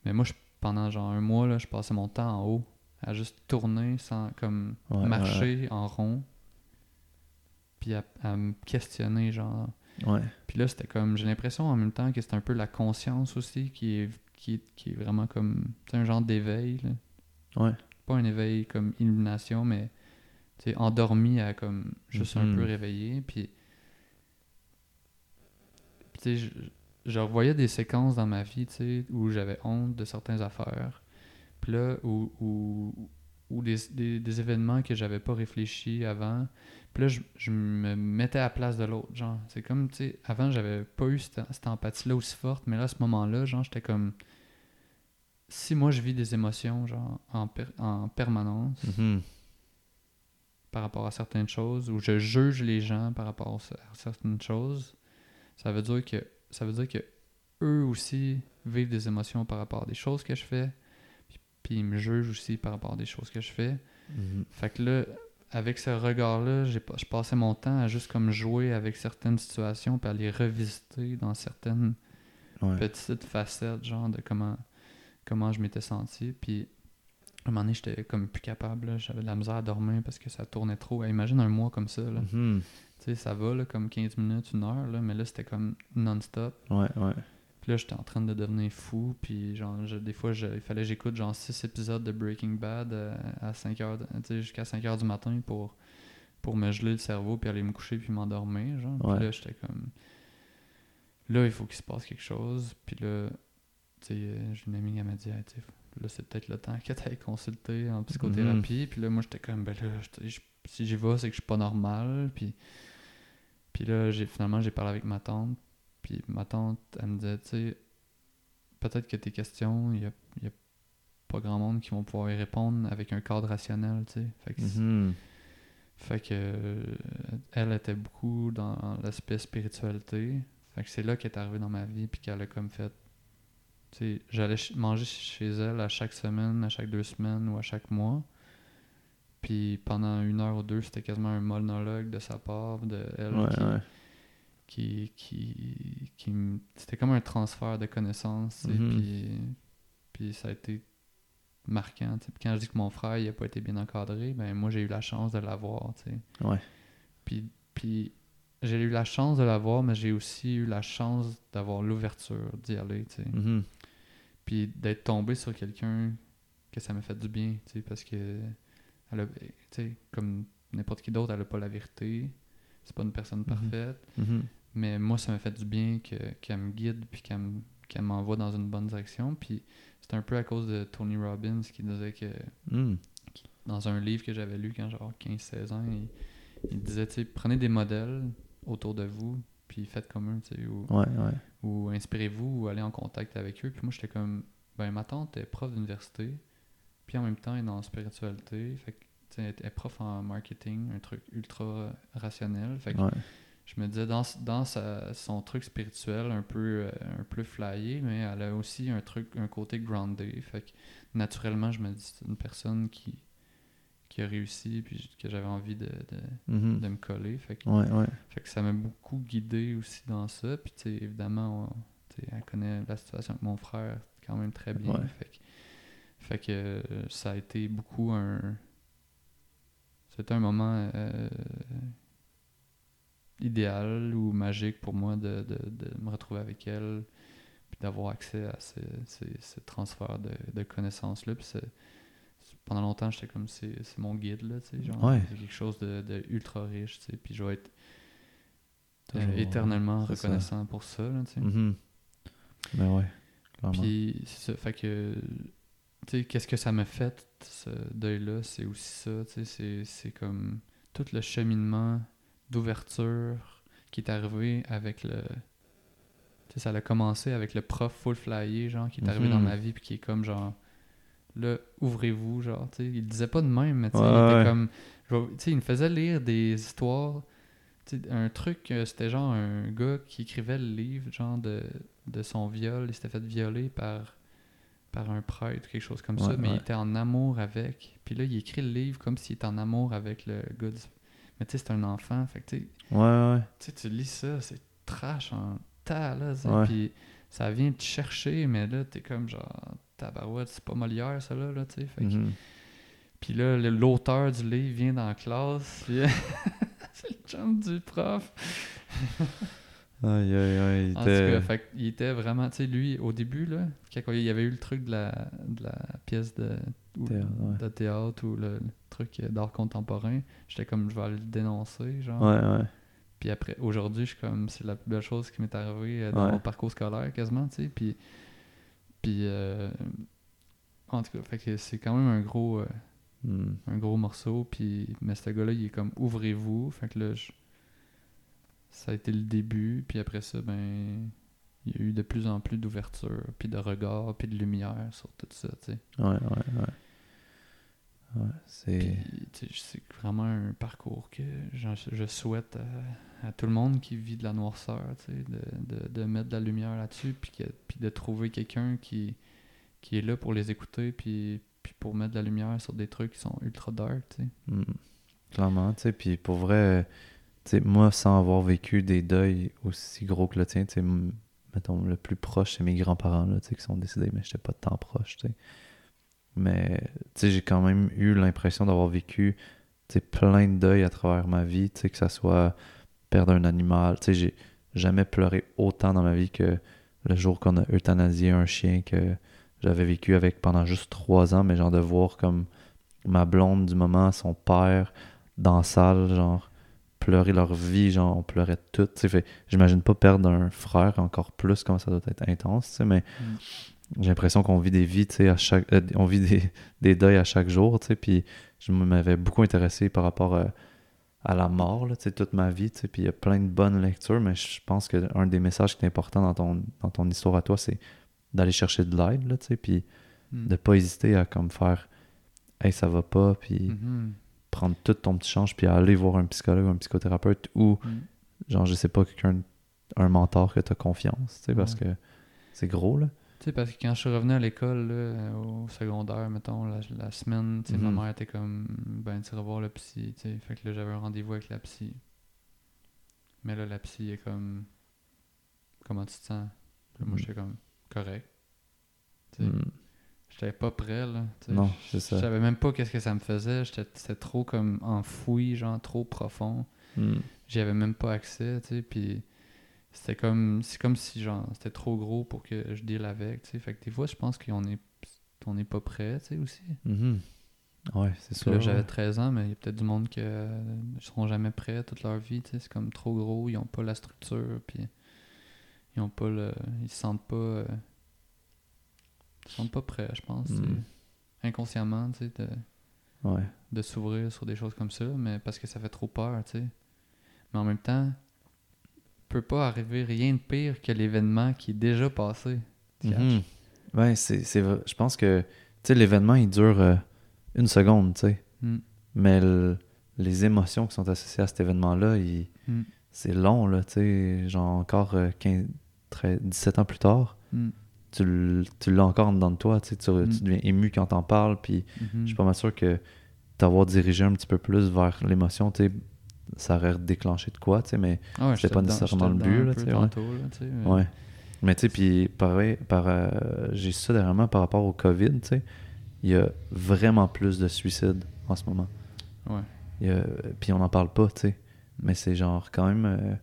Mais moi, je, pendant genre un mois, là, je passais mon temps en haut à juste tourner sans comme Ouais, ouais, marcher en rond. Puis à, à me questionner, genre. Ouais. Puis là, c'était comme, j'ai l'impression en même temps que c'est un peu la conscience aussi qui est, qui est, qui est vraiment comme, c'est un genre d'éveil, là. Ouais. Pas un éveil comme illumination, mais, tu sais, endormi à comme, juste un Mhm. peu réveillé. Puis, tu sais, je, je revoyais des séquences dans ma vie, tu sais, où j'avais honte de certaines affaires. Puis là, où, où, où des, des, des événements que j'avais pas réfléchi avant. Puis là, je, je me mettais à la place de l'autre, genre. C'est comme, tu sais, avant, j'avais pas eu cette, cette empathie-là aussi forte, mais là, à ce moment-là, genre, j'étais comme... Si moi, je vis des émotions, genre, en, per- en permanence, Mhm. Par rapport à certaines choses, ou je juge les gens par rapport à certaines choses, ça veut dire que ça veut dire que eux aussi vivent des émotions par rapport à des choses que je fais, puis, puis ils me jugent aussi par rapport à des choses que je fais. Mhm. Fait que là, avec ce regard-là, j'ai pas- je passais mon temps à juste comme jouer avec certaines situations, puis à les revisiter dans certaines Ouais. petites facettes, genre de comment, comment je m'étais senti. Puis un moment donné, j'étais comme plus capable, j'avais de la misère à dormir parce que ça tournait trop. Imagine un mois comme ça, là. Mhm. Tu sais, ça va, là, comme 15 minutes, une heure, là, mais là, c'était comme non-stop. Ouais, ouais. Puis là, j'étais en train de devenir fou, puis genre, je- des fois, je- il fallait que j'écoute genre 6 épisodes de Breaking Bad euh, à 5 heures, de- tu sais, jusqu'à 5 heures du matin pour, pour me geler le cerveau, puis aller me coucher, puis m'endormir, genre. Puis Ouais. là, j'étais comme... Là, il faut qu'il se passe quelque chose, puis là, tu sais, euh, j'ai une amie qui m'a dit, Hey, tu sais, là, c'est peut-être le temps que tu consulter en psychothérapie, puis là, moi, j'étais comme, ben là, je- si j'y vais, c'est que je suis pas normal, puis... Puis là, j'ai finalement, j'ai parlé avec ma tante, puis ma tante, elle me disait, tu sais, peut-être que tes questions, il y a, y a pas grand monde qui vont pouvoir y répondre avec un cadre rationnel, tu sais. Fait que, Mhm. fait que euh, elle était beaucoup dans l'aspect spiritualité. Fait que c'est là qu'elle est arrivée dans ma vie, puis qu'elle a comme fait. J'allais manger chez elle à chaque semaine, à chaque deux semaines ou à chaque mois. Puis pendant une heure ou deux, c'était quasiment un monologue de sa part, de elle, Ouais, qui, ouais. qui, qui, c'était comme un transfert de connaissances Mhm. puis, puis ça a été marquant. Puis quand je dis que mon frère il a pas été bien encadré ben moi j'ai eu la chance de l'avoir. Ouais. puis, puis j'ai eu la chance de l'avoir mais j'ai aussi eu la chance d'avoir l'ouverture d'y aller sais. Mhm. puis d'être tombé sur quelqu'un que ça m'a fait du bien tu sais, parce que elle a, tu sais, comme n'importe qui d'autre elle a pas la vérité c'est pas une personne parfaite Mhm. mais moi, ça m'a fait du bien que- qu'elle me guide puis qu'elle me- qu'elle m'envoie dans une bonne direction. Puis c'est un peu à cause de Tony Robbins qui disait que Mhm. dans un livre que j'avais lu quand j'avais 15-16 ans, il, il disait, tu sais, prenez des modèles autour de vous, puis faites comme eux, tu sais, ou, Ouais, ouais. ou inspirez-vous, ou allez en contact avec eux. Puis moi, j'étais comme, ben, ma tante est prof d'université, puis en même temps, elle est dans la spiritualité, fait que, elle est prof en marketing, un truc ultra rationnel. Fait que ouais. je me disais, dans, dans sa- son truc spirituel, un peu, euh, un peu flyé, mais elle a aussi un truc, un côté groundé. Fait que naturellement, je me dis, c'est une personne qui, qui a réussi, puis que j'avais envie de, de, Mhm. de me coller. Fait que, Ouais, ouais. fait que ça m'a beaucoup guidé aussi dans ça. Puis, évidemment, on- elle connaît la situation avec mon frère quand même très bien. Ouais. Fait que, fait que euh, ça a été beaucoup un. C'était un moment euh, idéal ou magique pour moi de, de, de me retrouver avec elle puis d'avoir accès à ce, ce, ce transfert de, de connaissances-là. Puis pendant longtemps, j'étais comme c'est mon guide, là, tu sais, genre, Ouais. quelque chose de, de ultra riche, tu sais, puis je vais être euh, éternellement ça. reconnaissant pour ça, là, tu sais. Mhm. Ben ouais. Clairement. Puis, c'est ça, fait que, tu sais, qu'est-ce que ça m'a fait, ce deuil-là, c'est aussi ça, tu sais, c'est- comme tout le cheminement d'ouverture qui est arrivé avec le... Tu sais, ça a commencé avec le prof full flyé, genre, qui est arrivé dans ma vie, puis qui est comme, genre, là, ouvrez-vous, genre, tu sais, il disait pas de même, mais tu sais, Ouais, il était ouais. comme, tu sais, il me faisait lire des histoires, tu sais, un truc, euh, c'était genre un gars qui écrivait le livre, genre, de, de son viol, il s'était fait violer par, par un prêtre, quelque chose comme ça, mais il était en amour avec, puis là, il écrit le livre comme s'il était en amour avec le gars du- Mais tu sais, c'est un enfant, fait que tu sais, Ouais, ouais. tu sais, tu lis ça, c'est trash en tas, là, Ouais. puis ça vient te chercher, mais là, t'es comme genre, tabarouette, c'est pas Molière, ça, là, là tu sais, fait que- Mhm. Puis là, l'auteur du livre vient dans la classe, puis c'est le chum du prof. Aïe, aïe, aïe. il En tout était- cas, fait qu'il était vraiment, tu sais, lui, au début, là, quand il y avait eu le truc de la, de la pièce de, ou- Théâtre, ouais. de théâtre ou le, le truc d'art contemporain, j'étais comme, je vais aller le dénoncer, genre. Ouais, ouais. Puis après, aujourd'hui, je suis comme, c'est la plus belle chose qui m'est arrivée euh, dans mon parcours scolaire, quasiment, tu sais. Puis, puis euh, en tout cas, c'est quand même un gros, euh, Hmm. un gros morceau. Puis, mais ce gars-là, il est comme, ouvrez-vous. Fait que là, je- ça a été le début. Puis après ça, ben, il y a eu de plus en plus d'ouverture, puis de regard, puis de lumière sur tout ça, tu sais. Ouais, ouais, ouais. Ouais, c'est. Vraiment un parcours que je souhaite à, à tout le monde qui vit de la noirceur, de, de, de mettre de la lumière là-dessus, puis, que- puis de trouver quelqu'un qui, qui est là pour les écouter, puis, puis pour mettre de la lumière sur des trucs qui sont ultra dark. Hmm. Clairement, tu sais. Puis pour vrai, tu moi, sans avoir vécu des deuils aussi gros que le tien, tu sais, m- mettons, le plus proche, c'est mes grands-parents, là, tu sais, qui sont décédés, mais j'étais pas tant proche, tu sais. Mais, j'ai quand même eu l'impression d'avoir vécu, plein de deuils à travers ma vie, que ça soit perdre un animal, j'ai jamais pleuré autant dans ma vie que le jour qu'on a euthanasié un chien que j'avais vécu avec pendant juste trois ans, mais genre de voir comme ma blonde du moment, son père, dans la salle, genre, pleurer leur vie, genre, on pleurait tout, j'imagine pas perdre un frère encore plus, comment ça doit être intense, mais j'ai l'impression qu'on vit des vies, tu sais, à chaque, euh, on vit des, des deuils à chaque jour, tu sais, puis je m'avais beaucoup intéressé par rapport euh, à la mort, là, toute ma vie, tu sais, puis il y a plein de bonnes lectures, mais je pense que un des messages qui est important dans ton, dans ton histoire à toi, c'est d'aller chercher de l'aide, là, tu sais, puis Mm. de pas hésiter à comme faire « Hey, ça va pas », puis Mhm. prendre tout ton petit change, puis aller voir un psychologue ou un psychothérapeute, ou, Mm. genre, je sais pas, quelqu'un, un mentor que tu as confiance, tu sais, parce que c'est gros, là. Tu sais, parce que quand je suis revenu à l'école, là, au secondaire, mettons, la, la semaine, tu sais, Mhm. ma mère était comme, ben, tu vas voir le psy, tu sais. Fait que là, j'avais un rendez-vous avec la psy. Mais là, la psy est comme, comment tu te sens? Puis moi, Mhm. j'étais comme, correct. Tu sais, Mm. J'étais pas prêt, là. tu sais. Non, Je- c'est ça. Je savais même pas qu'est-ce que ça me faisait. J'étais c'était trop comme enfoui, genre trop profond. J'y avais même pas accès, tu sais. Puis c'était comme, c'est comme si, genre, c'était trop gros pour que je deal avec, tu sais. Fait que des fois, je pense qu'on est, on n'est pas prêt, tu sais, aussi. Mhm. Ouais, c'est ça. là, j'avais 13 ans, mais il y a peut-être du monde qui ne seront jamais prêts toute leur vie. tu sais, C'est comme trop gros, ils ont pas la structure, puis ils ont pas le. Ils se sentent pas. euh, ils se sentent pas prêts, je pense. Mm. Inconsciemment, tu sais, de, Ouais. de s'ouvrir sur des choses comme ça, mais parce que ça fait trop peur, tu sais. Mais en même temps, peut pas arriver rien de pire que l'événement qui est déjà passé. Mhm. Ouais, c'est, c'est vrai. Je pense que, tu sais, l'événement, il dure euh, une seconde, tu sais. Mm. Mais le- les émotions qui sont associées à cet événement-là, Mm. c'est long, là, tu sais. Genre, encore euh, 15, 13, 17 ans plus tard, Mm. tu, l'as encore en dedans de toi, tu sais. Tu, deviens ému quand t'en parles, puis Mhm. je suis pas mal sûr que t'avoir dirigé un petit peu plus vers l'émotion, tu sais, ça aurait déclenché de quoi, tu sais, mais Ah ouais, c'était pas dedans- nécessairement le but, là, peu tu sais, ouais. tantôt, là, mais- Ouais. Mais tu sais, puis pareil, par, euh, j'ai ça dernièrement par rapport au COVID, tu sais, il y a vraiment plus de suicides en ce moment. Ouais. Puis on n'en parle pas, tu sais. Mais c'est genre quand même. euh,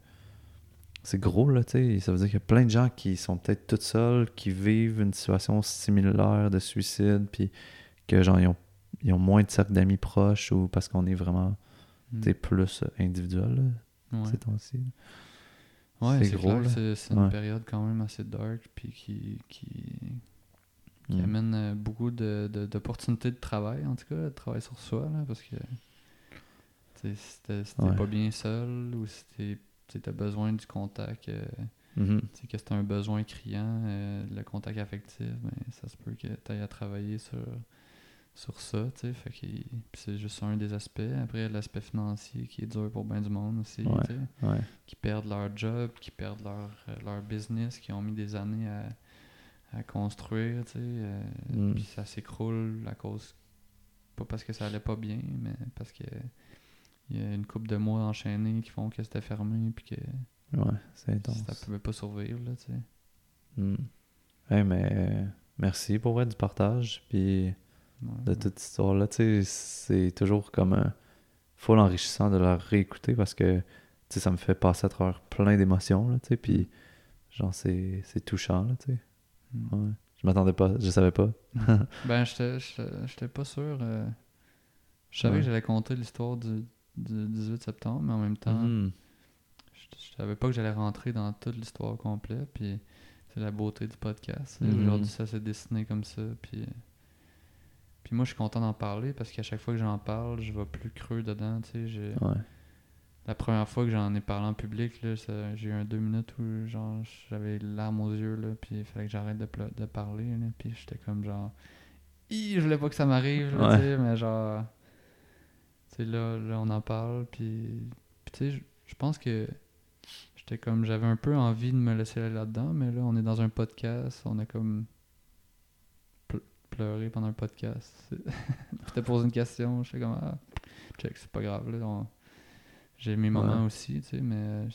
c'est gros, là, tu sais. Ça veut dire qu'il y a plein de gens qui sont peut-être toutes seuls, qui vivent une situation similaire de suicide, puis que genre, ils ont, ils ont moins de cercle d'amis proches ou parce qu'on est vraiment, Mm. sais, plus individuel, là, Ouais. ces temps-ci. Ouais, c'est gros, c'est une Ouais. période quand même assez dark, puis qui, qui, qui Mm. amène euh, beaucoup de- de- d'opportunités de, travail, en tout cas, de travail sur soi, là, parce que si t'es t'es Ouais. pas bien seul ou si t'es- tu as besoin du contact, euh, Mhm. sais, que c'est un besoin criant, euh, le contact affectif, ben, ça se peut que tu ailles à travailler sur, sur ça, tu sais, fait c'est juste un des aspects. Après, il y a l'aspect financier qui est dur pour bien du monde aussi, Ouais. tu sais Ouais. qui perdent leur job, qui perdent leur, leur business, qui ont mis des années à, à construire, tu sais. euh, Mm. Puis ça s'écroule à cause. Pas parce que ça allait pas bien, mais parce que il y a une couple de mois enchaînés qui font que c'était fermé, puis que Ouais, c'est intense. ça pouvait pas survivre, là, tu sais. Hey, mais euh, merci pour vrai du partage. Puis de toute cette histoire-là, tu sais, c'est toujours comme un full enrichissant de la réécouter parce que tu sais, ça me fait passer à travers plein d'émotions, là, tu sais. Puis genre, c'est c'est touchant, là, tu sais. Mm. Ouais. Je m'attendais pas, je savais pas. Ben, j'étais- pas sûr. euh, Je savais Ouais. que j'allais compter l'histoire du, du 18 septembre, mais en même temps, Mhm. je, je savais pas que j'allais rentrer dans toute l'histoire complète. Puis c'est la beauté du podcast. Mhm. Aujourd'hui, ça s'est dessiné comme ça. Puis, puis moi, je suis content d'en parler parce qu'à chaque fois que j'en parle, je vais plus creux dedans. Tu sais, Ouais. La première fois que j'en ai parlé en public, j'ai eu un deux minutes où genre j'avais larmes aux yeux, là, puis il fallait que j'arrête de, de parler. Là, puis j'étais comme genre. Je voulais pas que ça m'arrive, Ouais. tu sais, mais genre. Tu sais, là, là, on en parle, puis. Puis tu sais, je- je pense que. J'étais comme. J'avais un peu envie de me laisser aller là-dedans, mais là, on est dans un podcast, on a comme. Ple- pleuré pendant un podcast. je t'ai posé une question, j'étais comme. Ah, check, c'est pas grave, là. on- J'ai mes moments Ouais. aussi, tu sais, mais.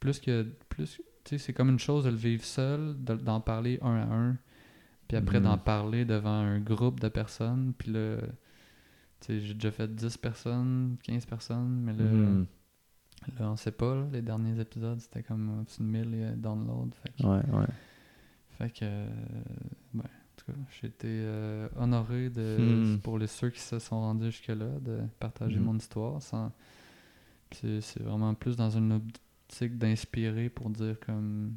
Plus que. Plus, tu sais, c'est comme une chose de le vivre seul, de- d'en parler un à un, puis après Mhm. d'en parler devant un groupe de personnes, puis là. Tu sais, j'ai déjà fait 10 personnes, 15 personnes, mais là. Mhm. Là, on sait pas, là, les derniers épisodes, c'était comme au-dessus de 1000 euh, downloads. Fait que, Ouais, ouais. fait que, euh, tout cas, j'ai été euh, honoré de, Hmm. pour les ceux qui se sont rendus jusque-là, de partager Hmm. mon histoire. Sans... C'est c'est vraiment plus dans une optique d'inspirer pour dire comme.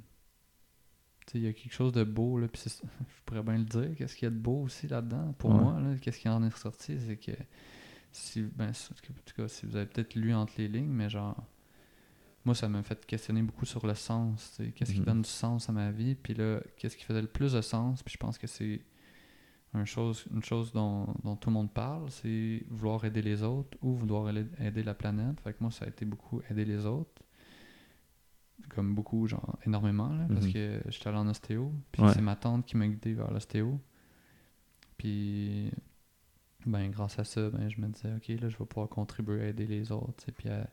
Tu sais, il y a quelque chose de beau, là, puis je pourrais bien le dire. Qu'est-ce qu'il y a de beau aussi là-dedans? Pour Ouais. moi, là, qu'est-ce qui en est ressorti, c'est que. Si, ben, en tout cas, si vous avez peut-être lu entre les lignes, mais genre, moi, ça m'a fait questionner beaucoup sur le sens. Qu'est-ce qui Mhm. donne du sens à ma vie? Puis là, qu'est-ce qui faisait le plus de sens? Puis je pense que c'est une chose, une chose dont, dont tout le monde parle, c'est vouloir aider les autres ou vouloir aider- la planète. Fait que moi, ça a été beaucoup aider les autres. Comme beaucoup, genre énormément, là, parce Mhm. que j'étais allé en ostéo. Puis Ouais. c'est ma tante qui m'a guidé vers l'ostéo. Puis, ben, grâce à ça, ben, je me disais, OK, là, je vais pouvoir contribuer à aider les autres, puis à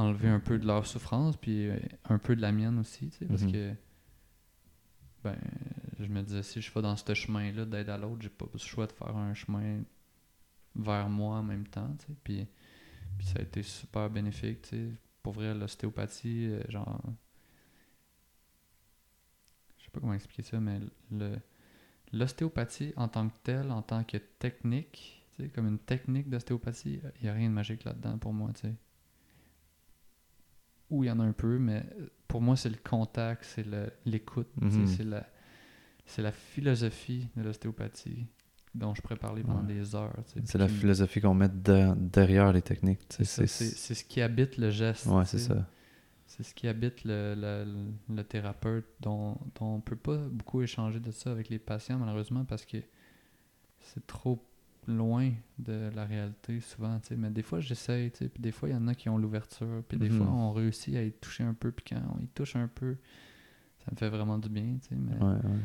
enlever un peu de leur souffrance, puis euh, un peu de la mienne aussi, tu sais, parce Mhm. que, ben, je me disais, si je vais dans ce chemin-là d'aide à l'autre, j'ai pas le choix de faire un chemin vers moi en même temps, tu sais, puis, puis ça a été super bénéfique, tu sais. Pour vrai, l'ostéopathie, euh, genre, je sais pas comment expliquer ça, mais le l'ostéopathie en tant que telle, en tant que technique, tu sais, comme une technique d'ostéopathie, il n'y a rien de magique là-dedans pour moi, tu sais. Ou il y en a un peu, mais pour moi, c'est le contact, c'est l'écoute, Mhm. c'est la, philosophie de l'ostéopathie dont je pourrais parler pendant Ouais. des heures. C'est la philosophie qu'on met de- derrière les techniques. c'est ce qui habite le geste. Ouais, c'est ça. c'est ce qui habite le, le, le thérapeute dont, dont on peut pas beaucoup échanger de ça avec les patients malheureusement parce que c'est trop loin de la réalité souvent, tu sais. Mais des fois, j'essaye, tu sais. Puis des fois, il y en a qui ont l'ouverture. Puis des Mhm. fois, on réussit à y toucher un peu. Puis quand on y touche un peu, ça me fait vraiment du bien, tu sais. Mais, Ouais, ouais.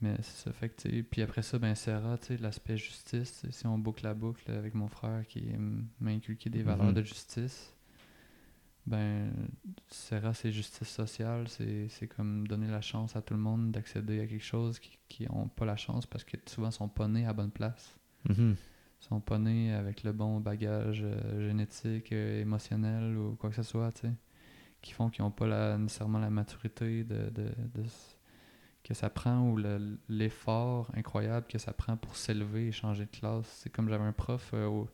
mais c'est ça. Fait que, tu sais. Puis après ça, ben, Sarah, tu sais, l'aspect justice. Si on boucle la boucle avec mon frère qui m- m'a inculqué des valeurs Mhm. de justice, ben, Sarah, c'est justice sociale. C'est c'est comme donner la chance à tout le monde d'accéder à quelque chose qui n'ont pas la chance parce que souvent, ils sont pas nés à bonne place Mhm. sont pas nés avec le bon bagage euh, génétique, euh, émotionnel ou quoi que ce soit, tu sais, qui font qu'ils n'ont pas la- nécessairement la maturité de, de- de que ça prend ou le- l'effort incroyable que ça prend pour s'élever et changer de classe. C'est comme j'avais un prof euh, au,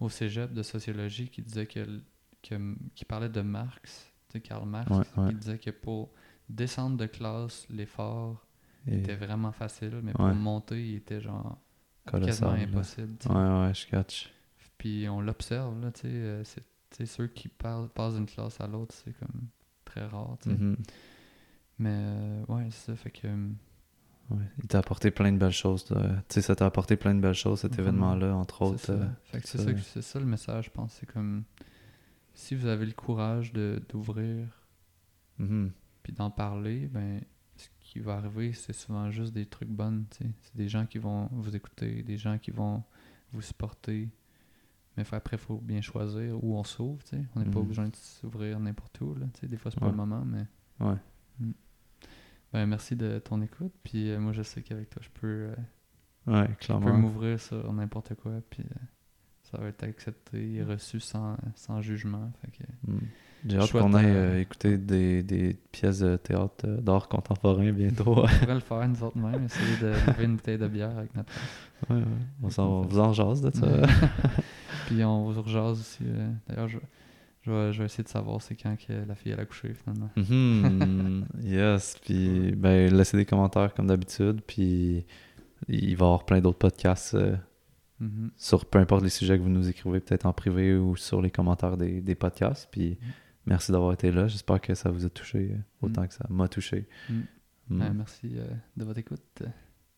au cégep de sociologie qui disait que, que- qui parlait de Marx, tu sais, Karl Marx, Ouais, ouais. qui disait que pour descendre de classe, l'effort Et- était vraiment facile, mais pour Ouais. monter, il était genre Colossal, quasiment impossible. Ouais, ouais, je catch. Puis on l'observe, là, tu sais. euh, c'est- ceux qui parlent, passent d'une classe à l'autre, c'est comme très rare, tu sais. Mhm. Mais euh, ouais, c'est ça, fait que. euh, Ouais. Il t'a apporté plein de belles choses. Tu sais, ça t'a apporté plein de belles choses, cet événement-là, entre c'est autres. ça. euh, Fait que c'est ça, ça, que- ouais. c'est ça le message, je pense. C'est comme. Si vous avez le courage de- d'ouvrir mhm. puis d'en parler, ben. Qui va arriver, c'est souvent juste des trucs bonnes. C'est des gens qui vont vous écouter, des gens qui vont vous supporter. Mais après, il faut bien choisir où on s'ouvre, tu sais. On n'est pas Mhm. obligé de s'ouvrir n'importe où, là, tu sais. Des fois, c'est pas le moment, mais. Ouais. Ben, merci de ton écoute. Puis euh, moi, je sais qu'avec toi, je peux, euh, Ouais, je peux clairement. m'ouvrir sur n'importe quoi. Puis euh, ça va être accepté et reçu sans, sans jugement. Mm. J'ai hâte qu'on aille euh, euh, écouter des, des pièces de théâtre euh, d'art contemporain bientôt. on pourrait le faire nous autres même, essayer de trouver une bouteille de bière avec notre. Ouais, ouais. On s'en vous en jase de ça. Puis on vous rejase aussi. euh, D'ailleurs, je, je, vais, je vais essayer de savoir c'est quand que la fille elle a couché finalement. Mhm. yes. Puis, ben, laissez des commentaires comme d'habitude. Puis, il va y avoir plein d'autres podcasts euh, Mhm. sur peu importe les sujets que vous nous écrivez, peut-être en privé ou sur les commentaires des, des podcasts. Puis, merci d'avoir été là. J'espère que ça vous a touché euh, autant que ça m'a touché. Mm. Mm. Ben, merci euh, de votre écoute.